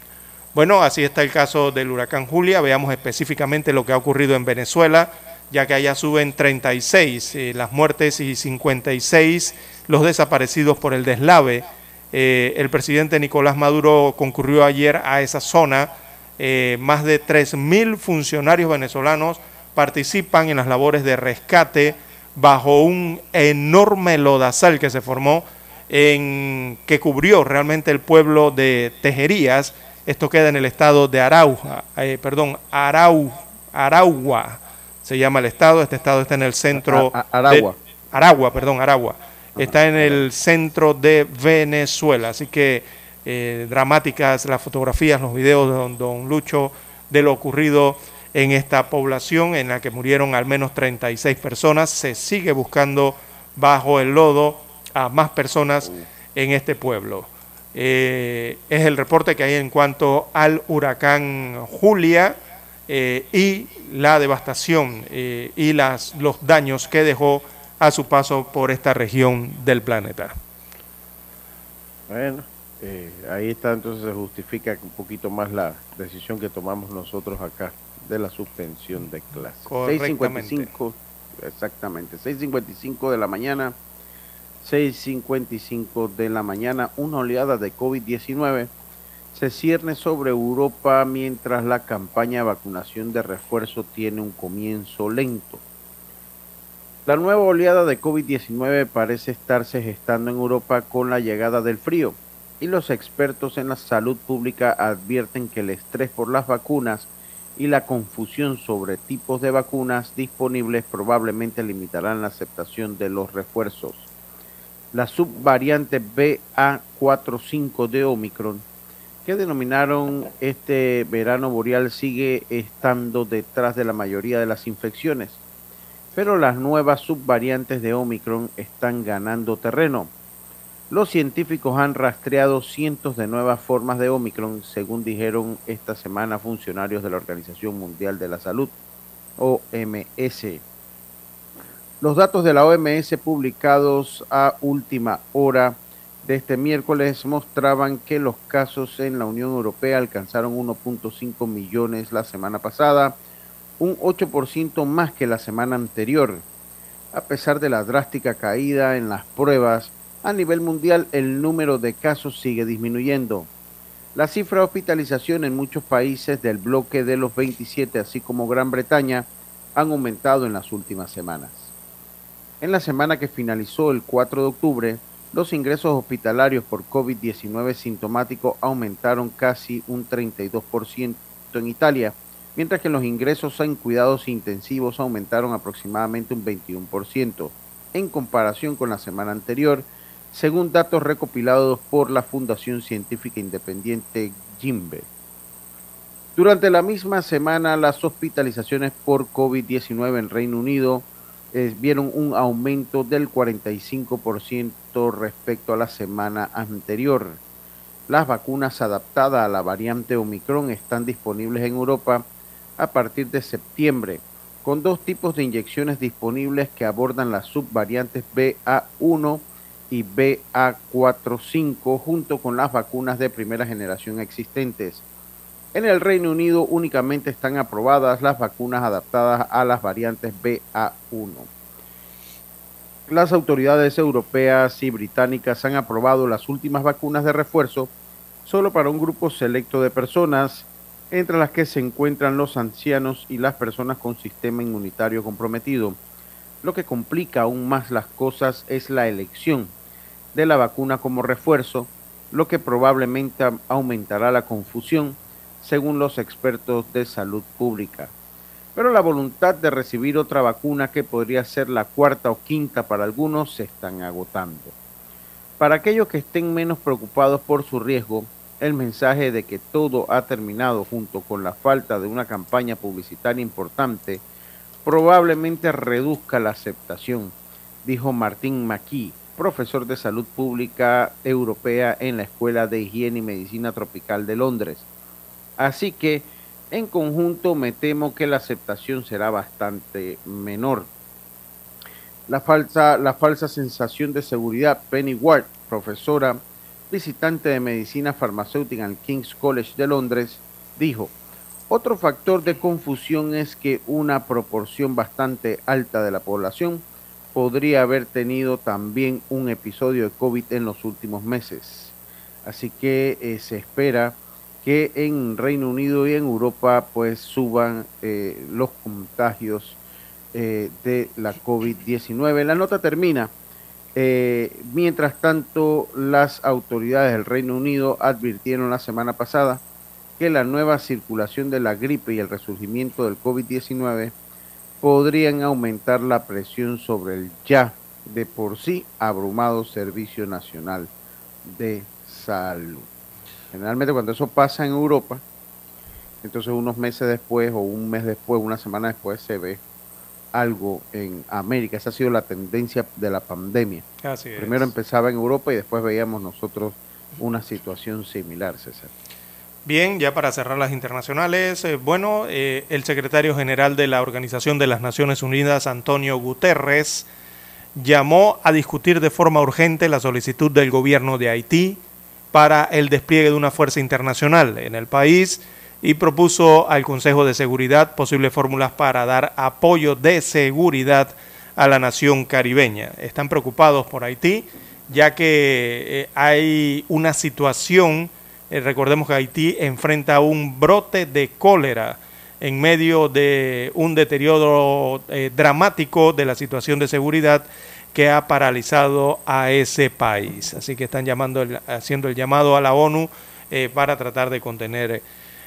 Bueno, así está el caso del huracán Julia. Veamos específicamente lo que ha ocurrido en Venezuela, ya que allá suben 36 eh, las muertes y 56 los desaparecidos por el deslave. Eh, el presidente Nicolás Maduro concurrió ayer a esa zona. Eh, más de 3.000 funcionarios venezolanos participan en las labores de rescate bajo un enorme lodazal que se formó en que cubrió realmente el pueblo de Tejerías. Esto queda en el estado de Arauja, eh, perdón, Arau, Aragua se llama el estado. Este estado está en el centro. Aragua. Aragua, perdón, Aragua. Está en el centro de Venezuela. Así que eh, dramáticas las fotografías, los videos de don, don Lucho de lo ocurrido en esta población en la que murieron al menos 36 personas. Se sigue buscando bajo el lodo a más personas en este pueblo. Eh, es el reporte que hay en cuanto al huracán Julia eh, y la devastación eh, y las, los daños que dejó a su paso por esta región del planeta. Bueno, ahí está, entonces se justifica un poquito más la decisión que tomamos nosotros acá de la suspensión de clases. 6.55, exactamente, 6.55 de la mañana, 6.55 de la mañana, una oleada de COVID-19 se cierne sobre Europa mientras la campaña de vacunación de refuerzo tiene un comienzo lento. La nueva oleada de COVID-19 parece estarse gestando en Europa con la llegada del frío y los expertos en la salud pública advierten que el estrés por las vacunas y la confusión sobre tipos de vacunas disponibles probablemente limitarán la aceptación de los refuerzos. La subvariante BA45 de Omicron, que denominaron este verano boreal, sigue estando detrás de la mayoría de las infecciones, pero las nuevas subvariantes de Omicron están ganando terreno los científicos han rastreado cientos de nuevas formas de Omicron, según dijeron esta semana funcionarios de la Organización Mundial de la Salud, OMS. Los datos de la OMS publicados a última hora de este miércoles mostraban que los casos en la Unión Europea alcanzaron 1.5 millones la semana pasada, un 8% más que la semana anterior. A pesar de la drástica caída en las pruebas, a nivel mundial el número de casos sigue disminuyendo. La cifra de hospitalización en muchos países del bloque de los 27, así como Gran Bretaña, han aumentado en las últimas semanas. En la semana que finalizó el 4 de octubre, los ingresos hospitalarios por COVID-19 sintomático aumentaron casi un 32% en Italia, mientras que los ingresos en cuidados intensivos aumentaron aproximadamente un 21%. En comparación con la semana anterior, según datos recopilados por la Fundación Científica Independiente Jimbe. Durante la misma semana, las hospitalizaciones por COVID-19 en Reino Unido eh, vieron un aumento del 45% respecto a la semana anterior. Las vacunas adaptadas a la variante Omicron están disponibles en Europa a partir de septiembre, con dos tipos de inyecciones disponibles que abordan las subvariantes BA1 y BA45 junto con las vacunas de primera generación existentes. En el Reino Unido únicamente están aprobadas las vacunas adaptadas a las variantes BA1. Las autoridades europeas y británicas han aprobado las últimas vacunas de refuerzo solo para un grupo selecto de personas, entre las que se encuentran los ancianos y las personas con sistema inmunitario comprometido. Lo que complica aún más las cosas es la elección de la vacuna como refuerzo, lo que probablemente aumentará la confusión, según los expertos de salud pública. Pero la voluntad de recibir otra vacuna que podría ser la cuarta o quinta para algunos se están agotando. Para aquellos que estén menos preocupados por su riesgo, el mensaje de que todo ha terminado junto con la falta de una campaña publicitaria importante probablemente reduzca la aceptación, dijo Martín Maquis, profesor de salud pública europea en la Escuela de Higiene y Medicina Tropical de Londres. Así que, en conjunto, me temo que la aceptación será bastante menor. La falsa, la falsa sensación de seguridad, Penny Ward, profesora visitante de medicina farmacéutica en King's College de Londres, dijo, otro factor de confusión es que una proporción bastante alta de la población podría haber tenido también un episodio de COVID en los últimos meses. Así que eh, se espera que en Reino Unido y en Europa pues suban eh, los contagios eh, de la COVID-19. La nota termina. mientras tanto, las autoridades del Reino Unido advirtieron la semana pasada que la nueva circulación de la gripe y el resurgimiento del COVID-19 podrían aumentar la presión sobre el ya de por sí abrumado Servicio Nacional de Salud. Generalmente cuando eso pasa en Europa, entonces unos meses después o un mes después, una semana después se ve algo en América. Esa ha sido la tendencia de la pandemia. Primero empezaba en Europa y después veíamos nosotros una situación similar, César. Bien, ya para cerrar las internacionales, eh, bueno, eh, el secretario general de la Organización de las Naciones Unidas, Antonio Guterres, llamó a discutir de forma urgente la solicitud del gobierno de Haití para el despliegue de una fuerza internacional en el país y propuso al Consejo de Seguridad posibles fórmulas para dar apoyo de seguridad a la nación caribeña. Están preocupados por Haití, ya que eh, hay una situación eh, recordemos que Haití enfrenta un brote de cólera en medio de un deterioro eh, dramático de la situación de seguridad que ha paralizado a ese país. Así que están llamando, haciendo el llamado a la ONU eh, para tratar de contener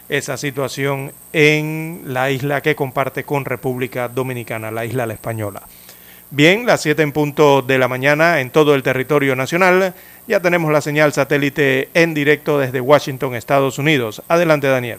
esa situación en la isla que comparte con República Dominicana, la isla la española. Bien, las 7 en punto de la mañana en todo el territorio nacional. Ya tenemos la señal satélite en directo desde Washington, Estados Unidos. Adelante, Daniel.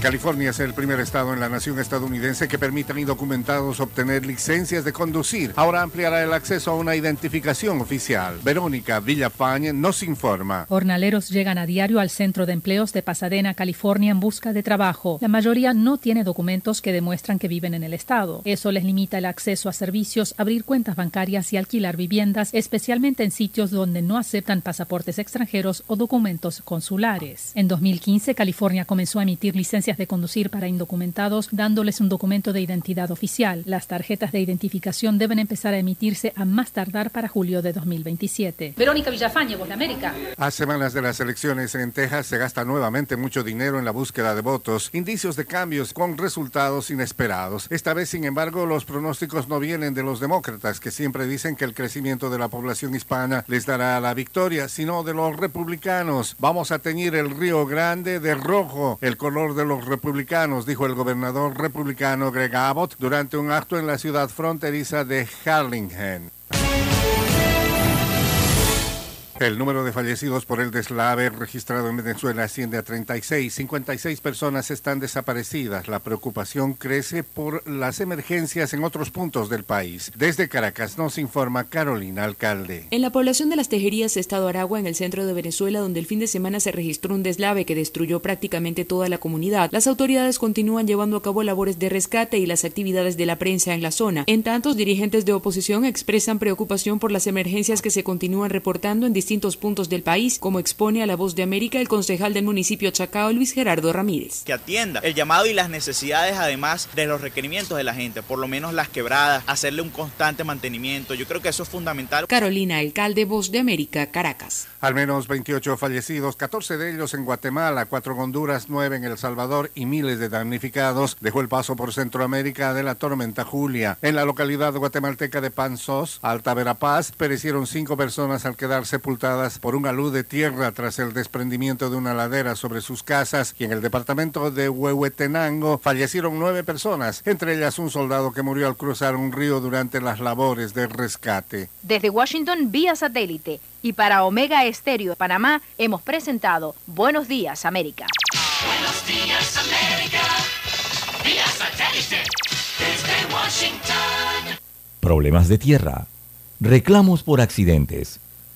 California es el primer estado en la nación estadounidense que permite a indocumentados obtener licencias de conducir. Ahora ampliará el acceso a una identificación oficial. Verónica Villafañe nos informa. Jornaleros llegan a diario al centro de empleos de Pasadena, California, en busca de trabajo. La mayoría no tiene documentos que demuestran que viven en el estado. Eso les limita el acceso a servicios, abrir cuentas bancarias y alquilar viviendas, especialmente en sitios donde no aceptan pasaportes extranjeros o documentos consulares. En 2015, California comenzó a emitir licencias de conducir para indocumentados, dándoles un documento de identidad oficial. Las tarjetas de identificación deben empezar a emitirse a más tardar para julio de 2027. Verónica Villafañe, Voz de América. A semanas de las elecciones en Texas se gasta nuevamente mucho dinero en la búsqueda de votos, indicios de cambios con resultados inesperados. Esta vez, sin embargo, los pronósticos no vienen de los demócratas, que siempre dicen que el crecimiento de la población hispana les dará la victoria, sino de los republicanos. Vamos a teñir el Río Grande de rojo, el color de los republicanos, dijo el gobernador republicano Greg Abbott durante un acto en la ciudad fronteriza de Harlingen. El número de fallecidos por el deslave registrado en Venezuela asciende a 36. 56 personas están desaparecidas. La preocupación crece por las emergencias en otros puntos del país. Desde Caracas nos informa Carolina Alcalde. En la población de las Tejerías, Estado Aragua, en el centro de Venezuela, donde el fin de semana se registró un deslave que destruyó prácticamente toda la comunidad, las autoridades continúan llevando a cabo labores de rescate y las actividades de la prensa en la zona. En tanto, dirigentes de oposición expresan preocupación por las emergencias que se continúan reportando en distintos distintos puntos del país, como expone a la voz de América el concejal del municipio Chacao, Luis Gerardo Ramírez. Que atienda el llamado y las necesidades, además de los requerimientos de la gente, por lo menos las quebradas, hacerle un constante mantenimiento. Yo creo que eso es fundamental. Carolina Alcalde, voz de América, Caracas. Al menos 28 fallecidos, 14 de ellos en Guatemala, 4 en Honduras, 9 en El Salvador y miles de damnificados. Dejó el paso por Centroamérica de la tormenta Julia. En la localidad guatemalteca de Panzos, Alta Verapaz, perecieron 5 personas al quedar sepultadas por un alud de tierra tras el desprendimiento de una ladera sobre sus casas. Y en el departamento de Huehuetenango fallecieron 9 personas, entre ellas un soldado que murió al cruzar un río durante las labores de rescate. Desde Washington vía satélite y para Omega Estéreo de Panamá hemos presentado Buenos Días América. Buenos días, América. Vía satélite. Desde Washington. Problemas de tierra, reclamos por accidentes,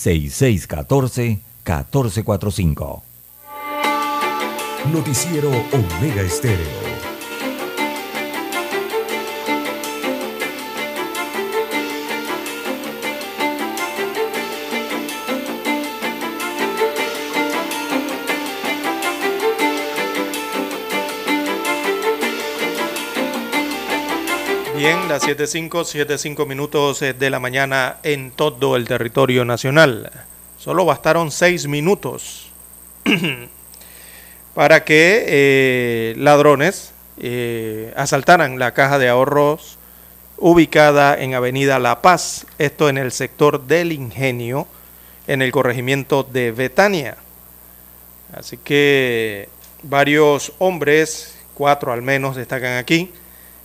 6614-1445. Noticiero Omega Estéreo. Bien, las 7.5, 7.5 minutos eh, de la mañana en todo el territorio nacional. Solo bastaron 6 minutos *clears throat* para que eh, ladrones eh, asaltaran la caja de ahorros ubicada en Avenida La Paz, esto en el sector del Ingenio, en el corregimiento de Betania. Así que varios hombres, cuatro al menos destacan aquí,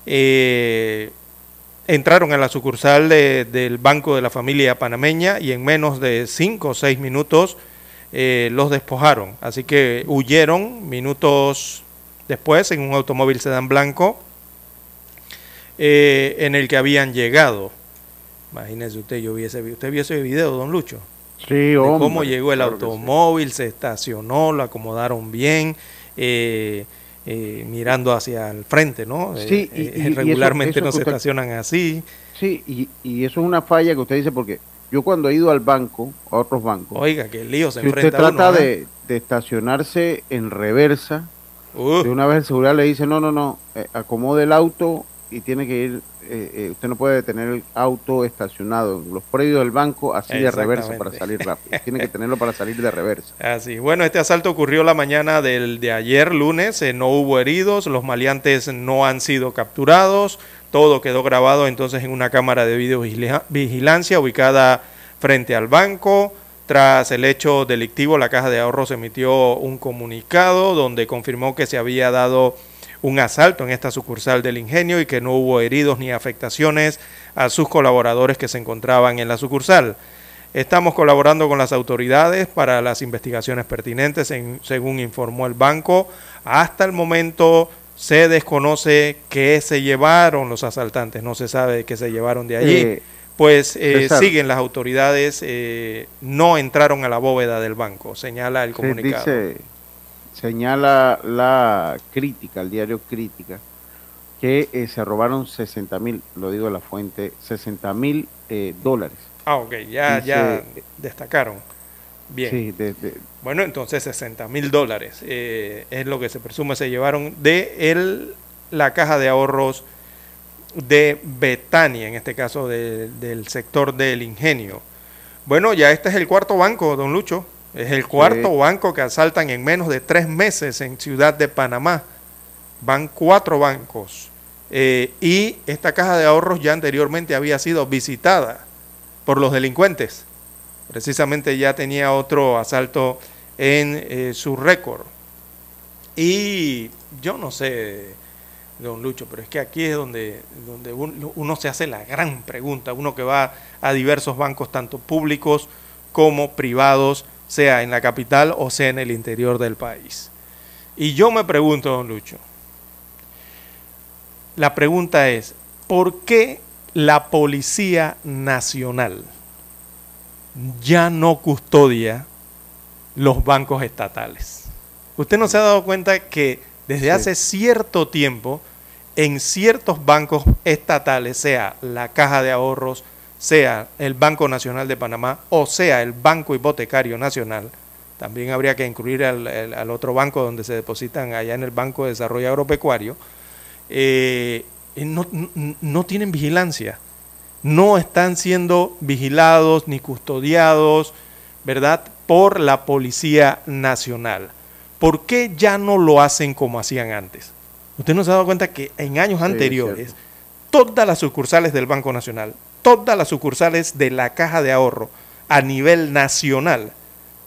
eh, entraron a la sucursal de- del Banco de la Familia Panameña y en menos de cinco o seis minutos eh, los despojaron. Así que huyeron minutos después en un automóvil sedán blanco eh, en el que habían llegado. Imagínese usted, yo vi ese, usted vio ese video, don Lucho. Sí, de hombre, cómo llegó el claro que sí. automóvil, se estacionó, lo acomodaron bien, eh, eh, mirando hacia el frente, ¿no? Eh, Sí, eh, y- y eso- regularmente no se estacionan así. Sí, y, y eso es una falla que usted dice porque yo cuando he ido al banco, a otros bancos, Oiga, que lío se si usted trata uno, ¿eh? de, de estacionarse en reversa, de una vez el seguridad le dice, no, no, no, eh, acomode el auto y tiene que ir, eh, eh, usted no puede tener el auto estacionado en los predios del banco así de reversa para salir rápido, *laughs* tiene que tenerlo para salir de reversa. Así, bueno, este asalto ocurrió la mañana del de ayer, lunes, eh, no hubo heridos, los maleantes no han sido capturados, todo quedó grabado entonces en una cámara de videovigilancia ubicada frente al banco. Tras el hecho delictivo, la Caja de Ahorros emitió un comunicado donde confirmó que se había dado un asalto en esta sucursal del ingenio y que no hubo heridos ni afectaciones a sus colaboradores que se encontraban en la sucursal. Estamos colaborando con las autoridades para las investigaciones pertinentes, en- según informó el banco. Hasta el momento se desconoce qué se llevaron los asaltantes, no se sabe qué se llevaron de allí. Eh, pues eh, siguen las autoridades, eh, no entraron a la bóveda del banco, señala el comunicado. dice, señala la crítica, el diario Crítica, que eh, se robaron 60 mil, lo digo de la fuente, 60 mil eh, dólares. Ah, ok, ya, ya destacaron. Bien. Sí, de- de- Bueno, entonces 60 mil dólares eh, es lo que se presume se llevaron de el, la caja de ahorros de Betania, en este caso de- del sector del ingenio. Bueno, ya este es el cuarto banco, don Lucho. Es el cuarto Sí. banco que asaltan en menos de tres meses en Ciudad de Panamá. Van cuatro bancos. Eh, y esta caja de ahorros ya anteriormente había sido visitada por los delincuentes. Precisamente ya tenía otro asalto en eh, su récord. Y yo no sé, don Lucho, pero es que aquí es donde, donde un- uno se hace la gran pregunta, uno que va a diversos bancos, tanto públicos como privados, sea en la capital o sea en el interior del país. Y yo me pregunto, don Lucho, la pregunta es, ¿por qué la Policía Nacional ya no custodia los bancos estatales? Usted no se ha dado cuenta que desde hace cierto tiempo en ciertos bancos estatales, sea la Caja de Ahorros, sea el Banco Nacional de Panamá o sea el Banco Hipotecario Nacional, también habría que incluir al, al otro banco donde se depositan allá en el Banco de Desarrollo Agropecuario, eh, no, no tienen vigilancia, no están siendo vigilados ni custodiados, ¿verdad?, por la Policía Nacional. ¿Por qué ya no lo hacen como hacían antes? Usted no se ha dado cuenta que en años anteriores, todas las sucursales del Banco Nacional, todas las sucursales de la Caja de Ahorro a nivel nacional,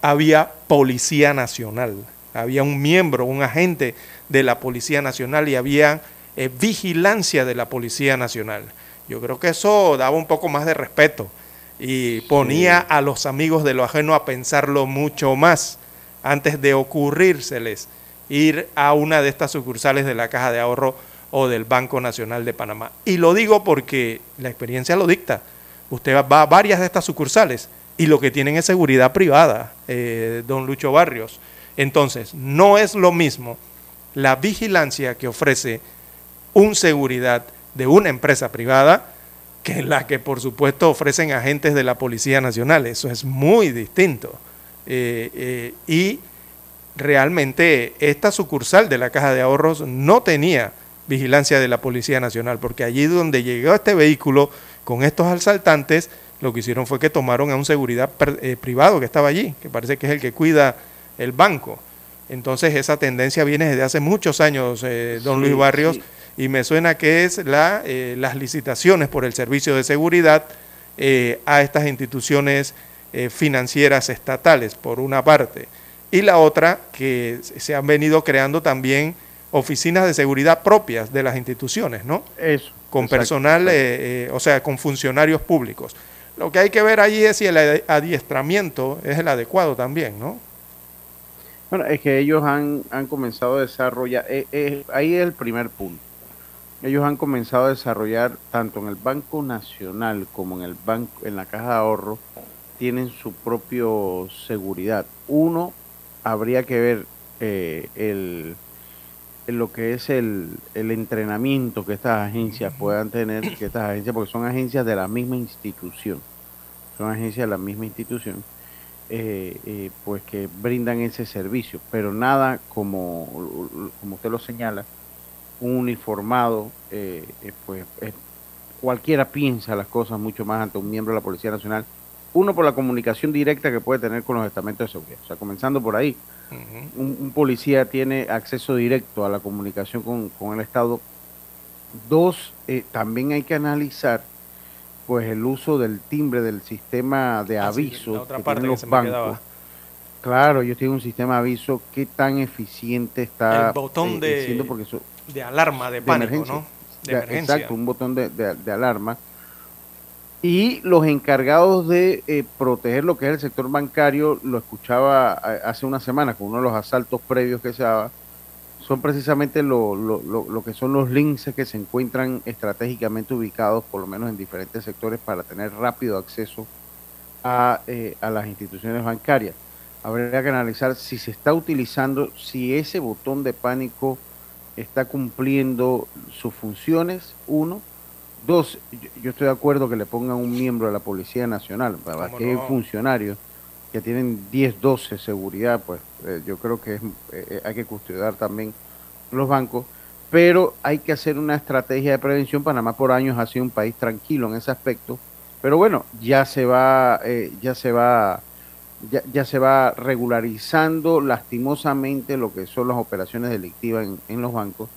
había Policía Nacional, había un miembro, un agente de la Policía Nacional y había eh, vigilancia de la Policía Nacional. Yo creo que eso daba un poco más de respeto y ponía a los amigos de lo ajeno a pensarlo mucho más antes de ocurrírseles ir a una de estas sucursales de la Caja de Ahorro o del Banco Nacional de Panamá. Y lo digo porque la experiencia lo dicta. Usted va a varias de estas sucursales y lo que tienen es seguridad privada, eh, don Lucho Barrios. Entonces, no es lo mismo la vigilancia que ofrece un seguridad de una empresa privada que la que por supuesto ofrecen agentes de la Policía Nacional. Eso es muy distinto. Eh, eh, y realmente esta sucursal de la Caja de Ahorros no tenía vigilancia de la Policía Nacional, porque allí donde llegó este vehículo con estos asaltantes, lo que hicieron fue que tomaron a un seguridad eh, privado que estaba allí, que parece que es el que cuida el banco. Entonces esa tendencia viene desde hace muchos años, eh, don Luis Barrios, y me suena que es la, eh, las licitaciones por el servicio de seguridad a estas instituciones financieras estatales, por una parte y la otra que se han venido creando también oficinas de seguridad propias de las instituciones, ¿no? Eso. Con personal, eh, eh, o sea, con funcionarios públicos. Lo que hay que ver allí es si el adiestramiento es el adecuado también, ¿no? Bueno, es que ellos han, han comenzado a desarrollar, eh, ahí es el primer punto. Ellos han comenzado a desarrollar tanto en el Banco Nacional como en el banco, en la Caja de Ahorro, tienen su propio seguridad. Uno habría que ver eh, el, lo que es el, el, entrenamiento que estas agencias puedan tener, que estas agencias, porque son agencias de la misma institución, son agencias de la misma institución, eh, eh, pues que brindan ese servicio, pero nada como, como usted lo señala, un uniformado, pues cualquiera piensa las cosas mucho más ante un miembro de la Policía Nacional uno, por la comunicación directa que puede tener con los estamentos de seguridad. O sea, comenzando por ahí, un, policía tiene acceso directo a la comunicación con, el Estado. Dos, eh, también hay que analizar pues el uso del timbre del sistema de ah, aviso que tienen los bancos. Claro, yo tengo un sistema de aviso, qué tan eficiente está el botón eh, de, alarma, de, pánico, ¿no? De emergencia. Exacto, un botón de, de alarma y los encargados de eh, proteger lo que es el sector bancario, lo escuchaba hace una semana con uno de los asaltos previos que se daba, son precisamente lo, lo, lo, que son los links que se encuentran estratégicamente ubicados, por lo menos en diferentes sectores, para tener rápido acceso a, eh, a las instituciones bancarias. Habría que analizar si se está utilizando, si ese botón de pánico está cumpliendo sus funciones, uno, Dos, yo estoy de acuerdo que le pongan un miembro de la Policía Nacional, para que hay funcionarios que tienen 10, 12 seguridad, pues eh, yo creo que es, eh, hay que custodiar también los bancos, pero hay que hacer una estrategia de prevención. Panamá por años ha sido un país tranquilo en ese aspecto, pero bueno, ya se va, eh, ya se va, ya, ya, se va regularizando lastimosamente lo que son las operaciones delictivas en, en los bancos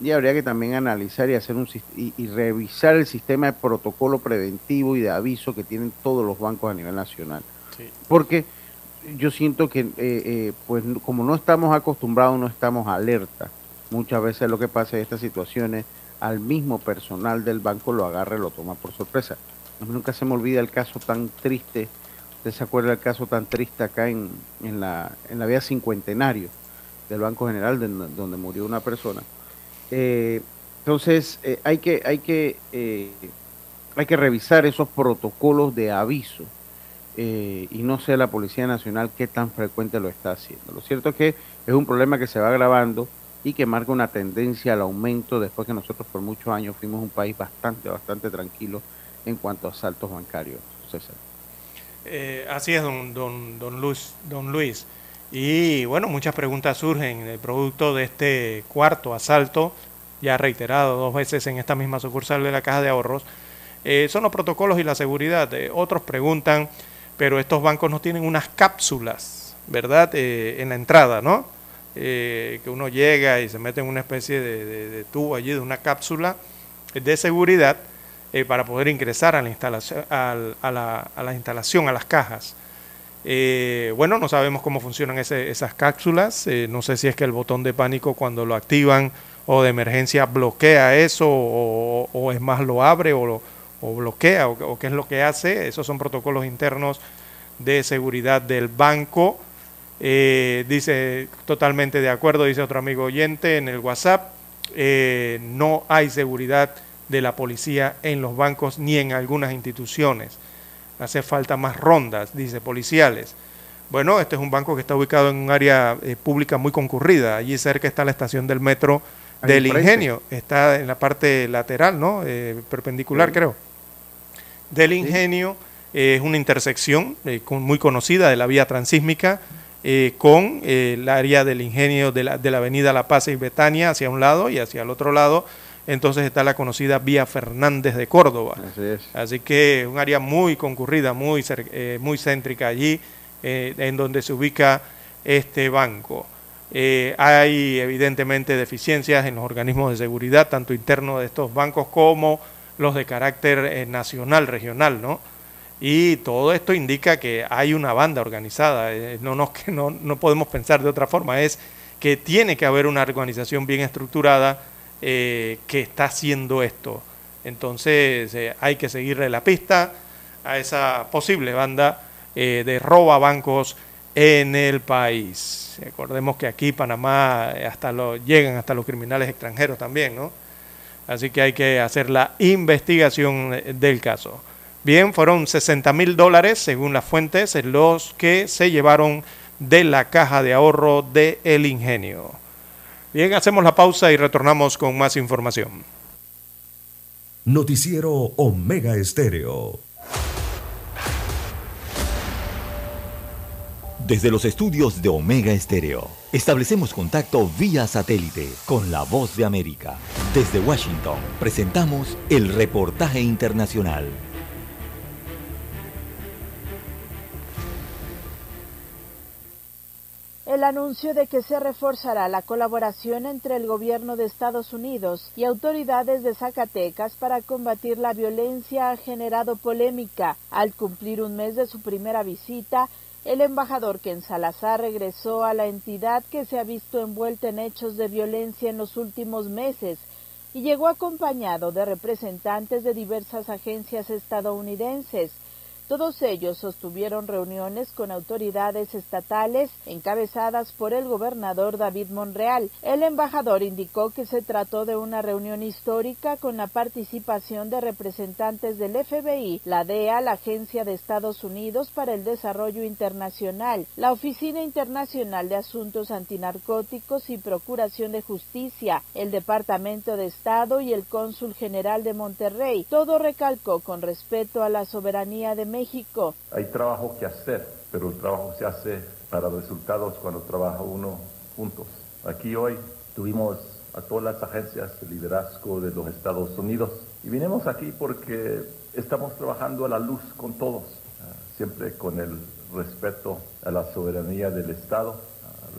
y habría que también analizar y hacer un y, revisar el sistema de protocolo preventivo y de aviso que tienen todos los bancos a nivel nacional. Porque yo siento que, eh, eh, pues como no estamos acostumbrados, no estamos alerta. Muchas veces lo que pasa en estas situaciones, al mismo personal del banco lo agarra y lo toma por sorpresa. nunca se me olvida el caso tan triste Usted se acuerda del caso tan triste acá en, en, la, en la vía Cincuentenario del Banco General, de- donde murió una persona. Eh, entonces, eh, hay que, hay que, eh, hay que revisar esos protocolos de aviso y no sé la Policía Nacional qué tan frecuente lo está haciendo. Lo cierto es que es un problema que se va agravando y que marca una tendencia al aumento después que nosotros por muchos años fuimos un país bastante, bastante tranquilo en cuanto a asaltos bancarios. César. Así es, don, don, don, Luis, don Luis. Y bueno, muchas preguntas surgen de producto de este cuarto asalto, ya reiterado dos veces en esta misma sucursal de la Caja de Ahorros. Eh, son los protocolos y la seguridad. Eh, otros preguntan, pero estos bancos no tienen unas cápsulas, ¿verdad? Eh, en la entrada, ¿no? Eh, que uno llega y se mete en una especie de, tubo allí, de una cápsula de seguridad para poder ingresar a la instalación, al- a, la, a la instalación, a las cajas. Eh, bueno, no sabemos cómo funcionan esas cápsulas. eh, no sé si es que el botón de pánico cuando lo activan o de emergencia bloquea eso o, es más lo abre o, lo- bloquea o, o qué es lo que hace. Esos son protocolos internos de seguridad del banco. Eh, dice totalmente de acuerdo, dice otro amigo oyente en el WhatsApp. eh, no hay seguridad de la policía en los bancos ni en algunas instituciones. Hace falta más rondas, dice, policiales. Bueno, este es un banco que está ubicado en un área eh, pública muy concurrida. Allí cerca está la estación del metro Ahí del. Ingenio. Está en la parte lateral, ¿no? Eh, perpendicular, Sí. creo. Del Ingenio eh, es una intersección con- muy conocida de la vía transísmica con el área del Ingenio de la, de la avenida La Paz y Betania hacia un lado y hacia el otro lado. Entonces está la conocida vía Fernández de Córdoba. Así es. Así que un área muy concurrida, muy, eh, muy céntrica allí, eh, en donde se ubica este banco. Eh, hay evidentemente deficiencias en los organismos de seguridad, tanto internos de estos bancos como los de carácter nacional, regional, ¿no? Y todo esto indica que hay una banda organizada, no, no, que no, no podemos pensar de otra forma, es que tiene que haber una organización bien estructurada eh, que está haciendo esto. Entonces eh, hay que seguirle la pista a esa posible banda eh, de roba bancos en el país. Recordemos que aquí Panamá eh, hasta lo, llegan hasta los criminales extranjeros también, ¿no? Así que hay que hacer la investigación del caso. Bien, fueron 60 mil dólares, según las fuentes, los que se llevaron de la caja de ahorro de El Ingenio. Bien, hacemos la pausa y retornamos con más información. Noticiero Omega Estéreo. Desde los estudios de Omega Estéreo, establecemos contacto vía satélite con la voz de América. Desde Washington, presentamos el reportaje internacional. Anuncio de que se reforzará la colaboración entre el gobierno de Estados Unidos y autoridades de Zacatecas para combatir la violencia ha generado polémica. Al cumplir un mes de su primera visita, el embajador Ken Salazar regresó a la entidad que se ha visto envuelta en hechos de violencia en los últimos meses y llegó acompañado de representantes de diversas agencias estadounidenses. Todos ellos sostuvieron reuniones con autoridades estatales encabezadas por el gobernador David Monreal. El embajador indicó que se trató de una reunión histórica con la participación de representantes del FBI, la DEA, la Agencia de Estados Unidos para el Desarrollo Internacional, la Oficina Internacional de Asuntos Antinarcóticos y Procuración de Justicia, el Departamento de Estado y el Cónsul General de Monterrey. Todo recalcó con respeto a la soberanía de México. Hay trabajo que hacer, pero el trabajo se hace para resultados cuando trabaja uno juntos. Aquí hoy tuvimos a todas las agencias de liderazgo de los Estados Unidos y vinimos aquí porque estamos trabajando a la luz con todos, ah, siempre con el respeto a la soberanía del Estado,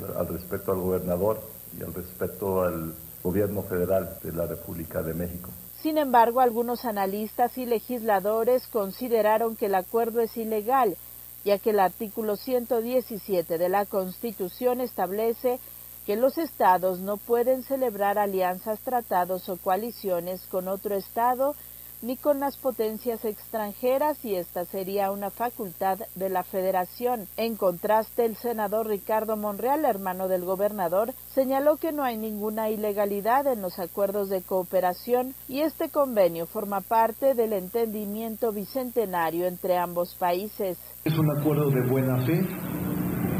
al, al respeto al gobernador y al respeto al gobierno federal de la República de México. Sin embargo, algunos analistas y legisladores consideraron que el acuerdo es ilegal, ya que el artículo 117 de la Constitución establece que los estados no pueden celebrar alianzas, tratados o coaliciones con otro estado ni con las potencias extranjeras y esta sería una facultad de la federación. En contraste, el senador Ricardo Monreal, hermano del gobernador, señaló que no hay ninguna ilegalidad en los acuerdos de cooperación y este convenio forma parte del entendimiento bicentenario entre ambos países. Es un acuerdo de buena fe,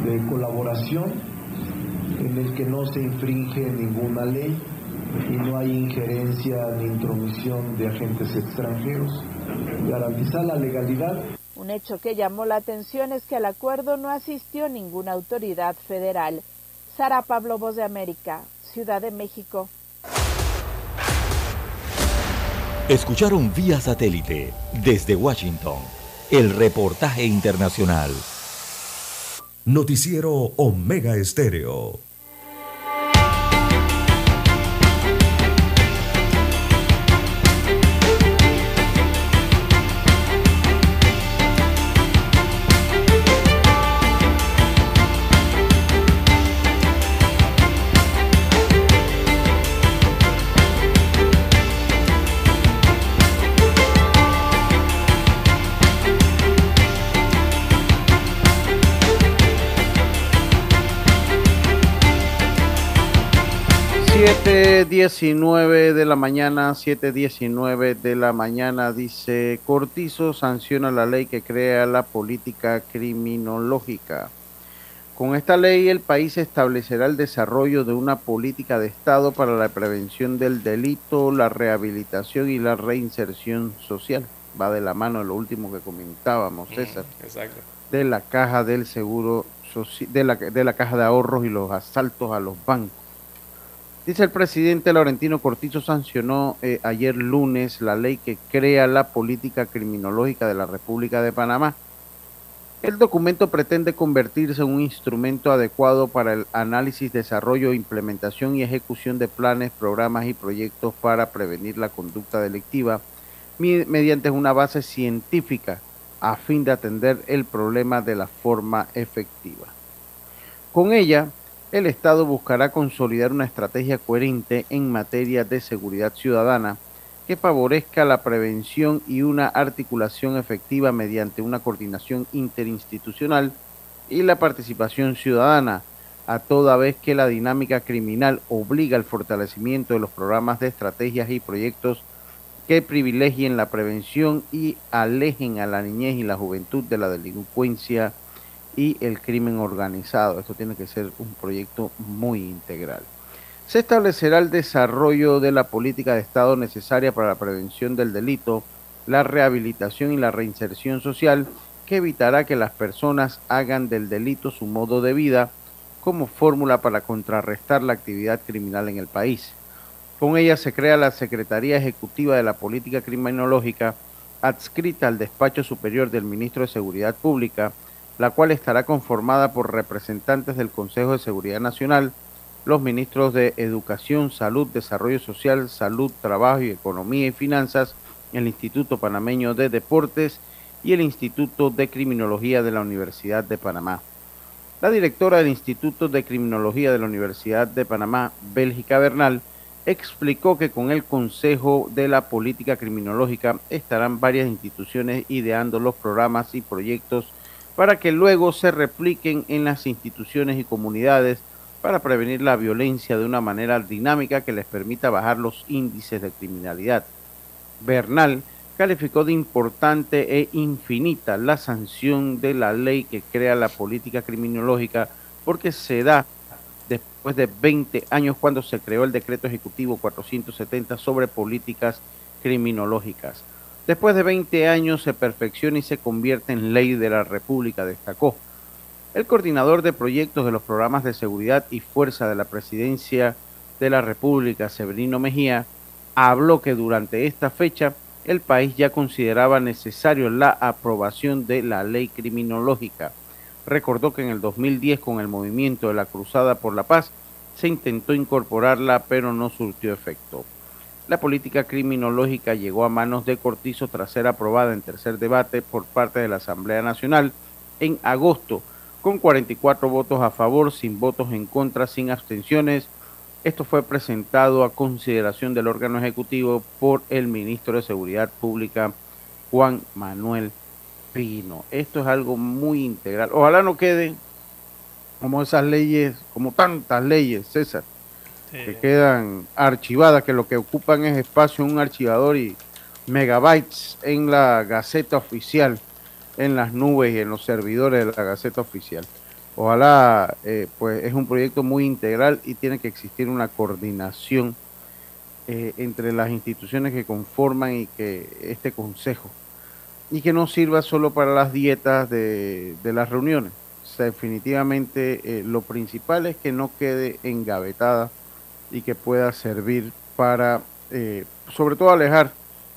de colaboración, en el que no se infringe ninguna ley y no hay injerencia ni intromisión de agentes extranjeros. Garantizar la legalidad. Un hecho que llamó la atención es que al acuerdo no asistió ninguna autoridad federal. Sara Pablo, Voz de América, Ciudad de México. Escucharon vía satélite desde Washington el reportaje internacional. Noticiero Omega Estéreo. Siete diecinueve de la mañana, 7.19 de la mañana, dice Cortizo sanciona la ley que crea la política criminológica. Con esta ley el país establecerá el desarrollo de una política de Estado para la prevención del delito, la rehabilitación y la reinserción social. Va de la mano de lo último que comentábamos, César. Exacto. De la caja del seguro, de la, de la caja de ahorros y los asaltos a los bancos. Dice el presidente Laurentino Cortizo sancionó eh, ayer lunes la ley que crea la política criminológica de la República de Panamá. El documento pretende convertirse en un instrumento adecuado para el análisis, desarrollo, implementación y ejecución de planes, programas y proyectos para prevenir la conducta delictiva mediante una base científica a fin de atender el problema de la forma efectiva. Con ella, el Estado buscará consolidar una estrategia coherente en materia de seguridad ciudadana que favorezca la prevención y una articulación efectiva mediante una coordinación interinstitucional y la participación ciudadana, a toda vez que la dinámica criminal obliga al fortalecimiento de los programas de estrategias y proyectos que privilegien la prevención y alejen a la niñez y la juventud de la delincuencia y el crimen organizado. Esto tiene que ser un proyecto muy integral. Se establecerá el desarrollo de la política de Estado necesaria para la prevención del delito, la rehabilitación y la reinserción social, que evitará que las personas hagan del delito su modo de vida como fórmula para contrarrestar la actividad criminal en el país. Con ella se crea la Secretaría Ejecutiva de la Política Criminológica, adscrita al Despacho Superior del Ministro de Seguridad Pública, la cual estará conformada por representantes del Consejo de Seguridad Nacional, los ministros de Educación, Salud, Desarrollo Social, Salud, Trabajo y Economía y Finanzas, el Instituto Panameño de Deportes y el Instituto de Criminología de la Universidad de Panamá. La directora del Instituto de Criminología de la Universidad de Panamá, Bélgica Bernal, explicó que con el Consejo de la Política Criminológica estarán varias instituciones ideando los programas y proyectos para que luego se repliquen en las instituciones y comunidades para prevenir la violencia de una manera dinámica que les permita bajar los índices de criminalidad. Bernal calificó de importante e infinita la sanción de la ley que crea la política criminológica porque se da después de 20 años cuando se creó el decreto ejecutivo 470 sobre políticas criminológicas. Después de 20 años se perfecciona y se convierte en ley de la República, destacó. El coordinador de proyectos de los programas de seguridad y fuerza de la Presidencia de la República, Severino Mejía, habló que durante esta fecha el país ya consideraba necesario la aprobación de la ley criminológica. Recordó que en el 2010 con el movimiento de la Cruzada por la Paz se intentó incorporarla pero no surtió efecto. La política criminológica llegó a manos de Cortizo tras ser aprobada en tercer debate por parte de la Asamblea Nacional en agosto, con 44 votos a favor, sin votos en contra, sin abstenciones Esto fue presentado a consideración del órgano ejecutivo por el ministro de Seguridad Pública, Juan Manuel Pino. Esto es algo muy integral. Ojalá no quede como esas leyes, como tantas leyes, César, que quedan archivadas, que lo que ocupan es espacio un archivador y megabytes en la Gaceta Oficial, en las nubes y en los servidores de la Gaceta Oficial. Ojalá, eh, pues es un proyecto muy integral y tiene que existir una coordinación eh, entre las instituciones que conforman y que este consejo y que no sirva solo para las dietas de, las reuniones. definitivamente eh, lo principal es que no quede engavetada y que pueda servir para, sobre todo, alejar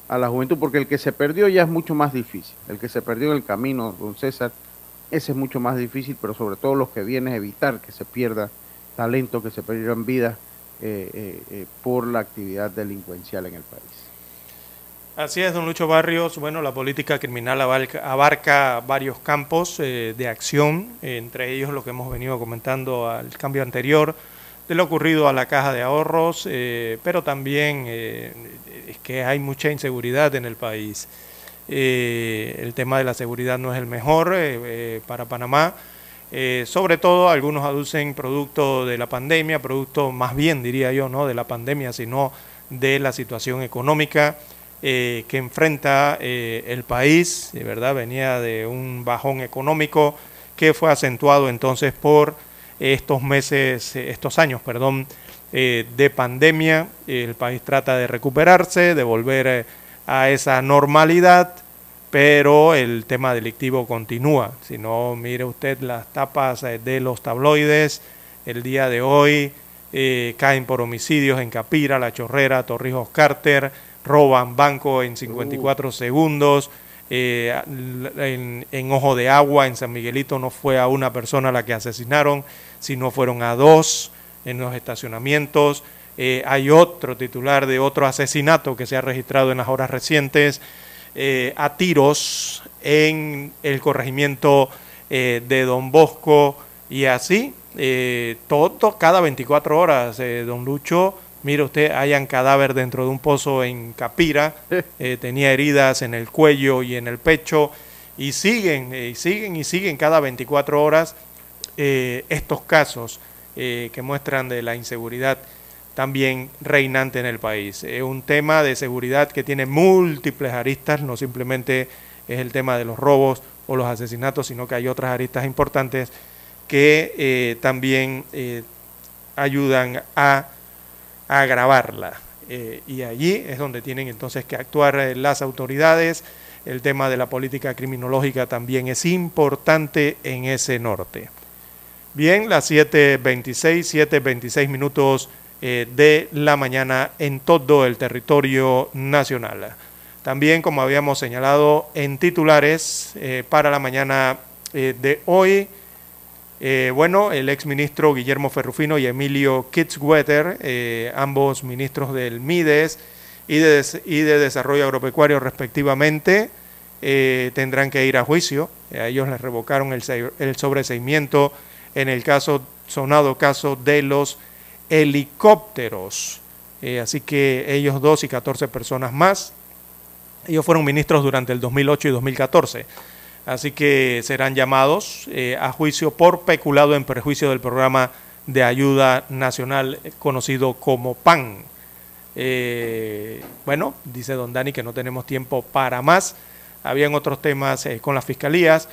a la juventud, porque el que se perdió ya es mucho más difícil. El que se perdió en el camino, don César, ese es mucho más difícil, pero sobre todo los que vienen a evitar que se pierda talento, que se pierdan vidas eh, eh, eh, por la actividad delincuencial en el país. Así es, don Lucho Barrios. Bueno, la política criminal abarca, varios campos de acción, entre ellos lo que hemos venido comentando al cambio anterior, de lo ocurrido a la caja de ahorros, pero también es que hay mucha inseguridad en el país. Eh, el tema de la seguridad no es el mejor eh, eh, para Panamá. sobre todo algunos aducen producto de la pandemia, producto más bien diría yo, no de la pandemia, sino de la situación económica que enfrenta el país, de verdad venía de un bajón económico que fue acentuado entonces por estos meses, estos años, perdón, de pandemia. El país trata de recuperarse, de volver a esa normalidad, pero el tema delictivo continúa. Si no, mire usted las tapas eh, de los tabloides, el día de hoy eh, caen por homicidios en Capira, La Chorrera, Torrijos Carter, roban banco en 54 uh. segundos. Eh, en, Ojo de Agua, en San Miguelito, no fue a una persona la que asesinaron, sino fueron a dos en los estacionamientos. Eh, hay otro titular de otro asesinato que se ha registrado en las horas recientes eh, a tiros en el corregimiento de Don Bosco y así, todo, cada 24 horas, don Lucho, mire usted, hayan cadáver dentro de un pozo en Capira, *laughs* tenía heridas en el cuello y en el pecho, y siguen, y siguen y siguen cada 24 horas estos casos que muestran de la inseguridad también reinante en el país. Es un tema de seguridad que tiene múltiples aristas, no simplemente es el tema de los robos o los asesinatos, sino que hay otras aristas importantes que eh, también eh, ayudan a, agravarla. Eh, y allí es donde tienen entonces que actuar las autoridades. El tema de la política criminológica también es importante en ese norte. Bien, las 7.26, 7.26 minutos eh, de la mañana en todo el territorio nacional. También, como habíamos señalado en titulares eh, para la mañana eh, de hoy, bueno, el exministro Guillermo Ferrufino y Emilio Kitzwetter, ambos ministros del MIDES y de, Desarrollo Agropecuario respectivamente, tendrán que ir a juicio. A ellos les revocaron el, sobreseimiento en el caso, sonado caso de los helicópteros. Eh, así que ellos dos y 14 personas más, ellos fueron ministros durante el 2008 y 2014. Así que serán llamados eh, a juicio por peculado en perjuicio del programa de ayuda nacional conocido como PAN. Eh, bueno, dice don Dani que no tenemos tiempo para más. Habían otros temas con las fiscalías.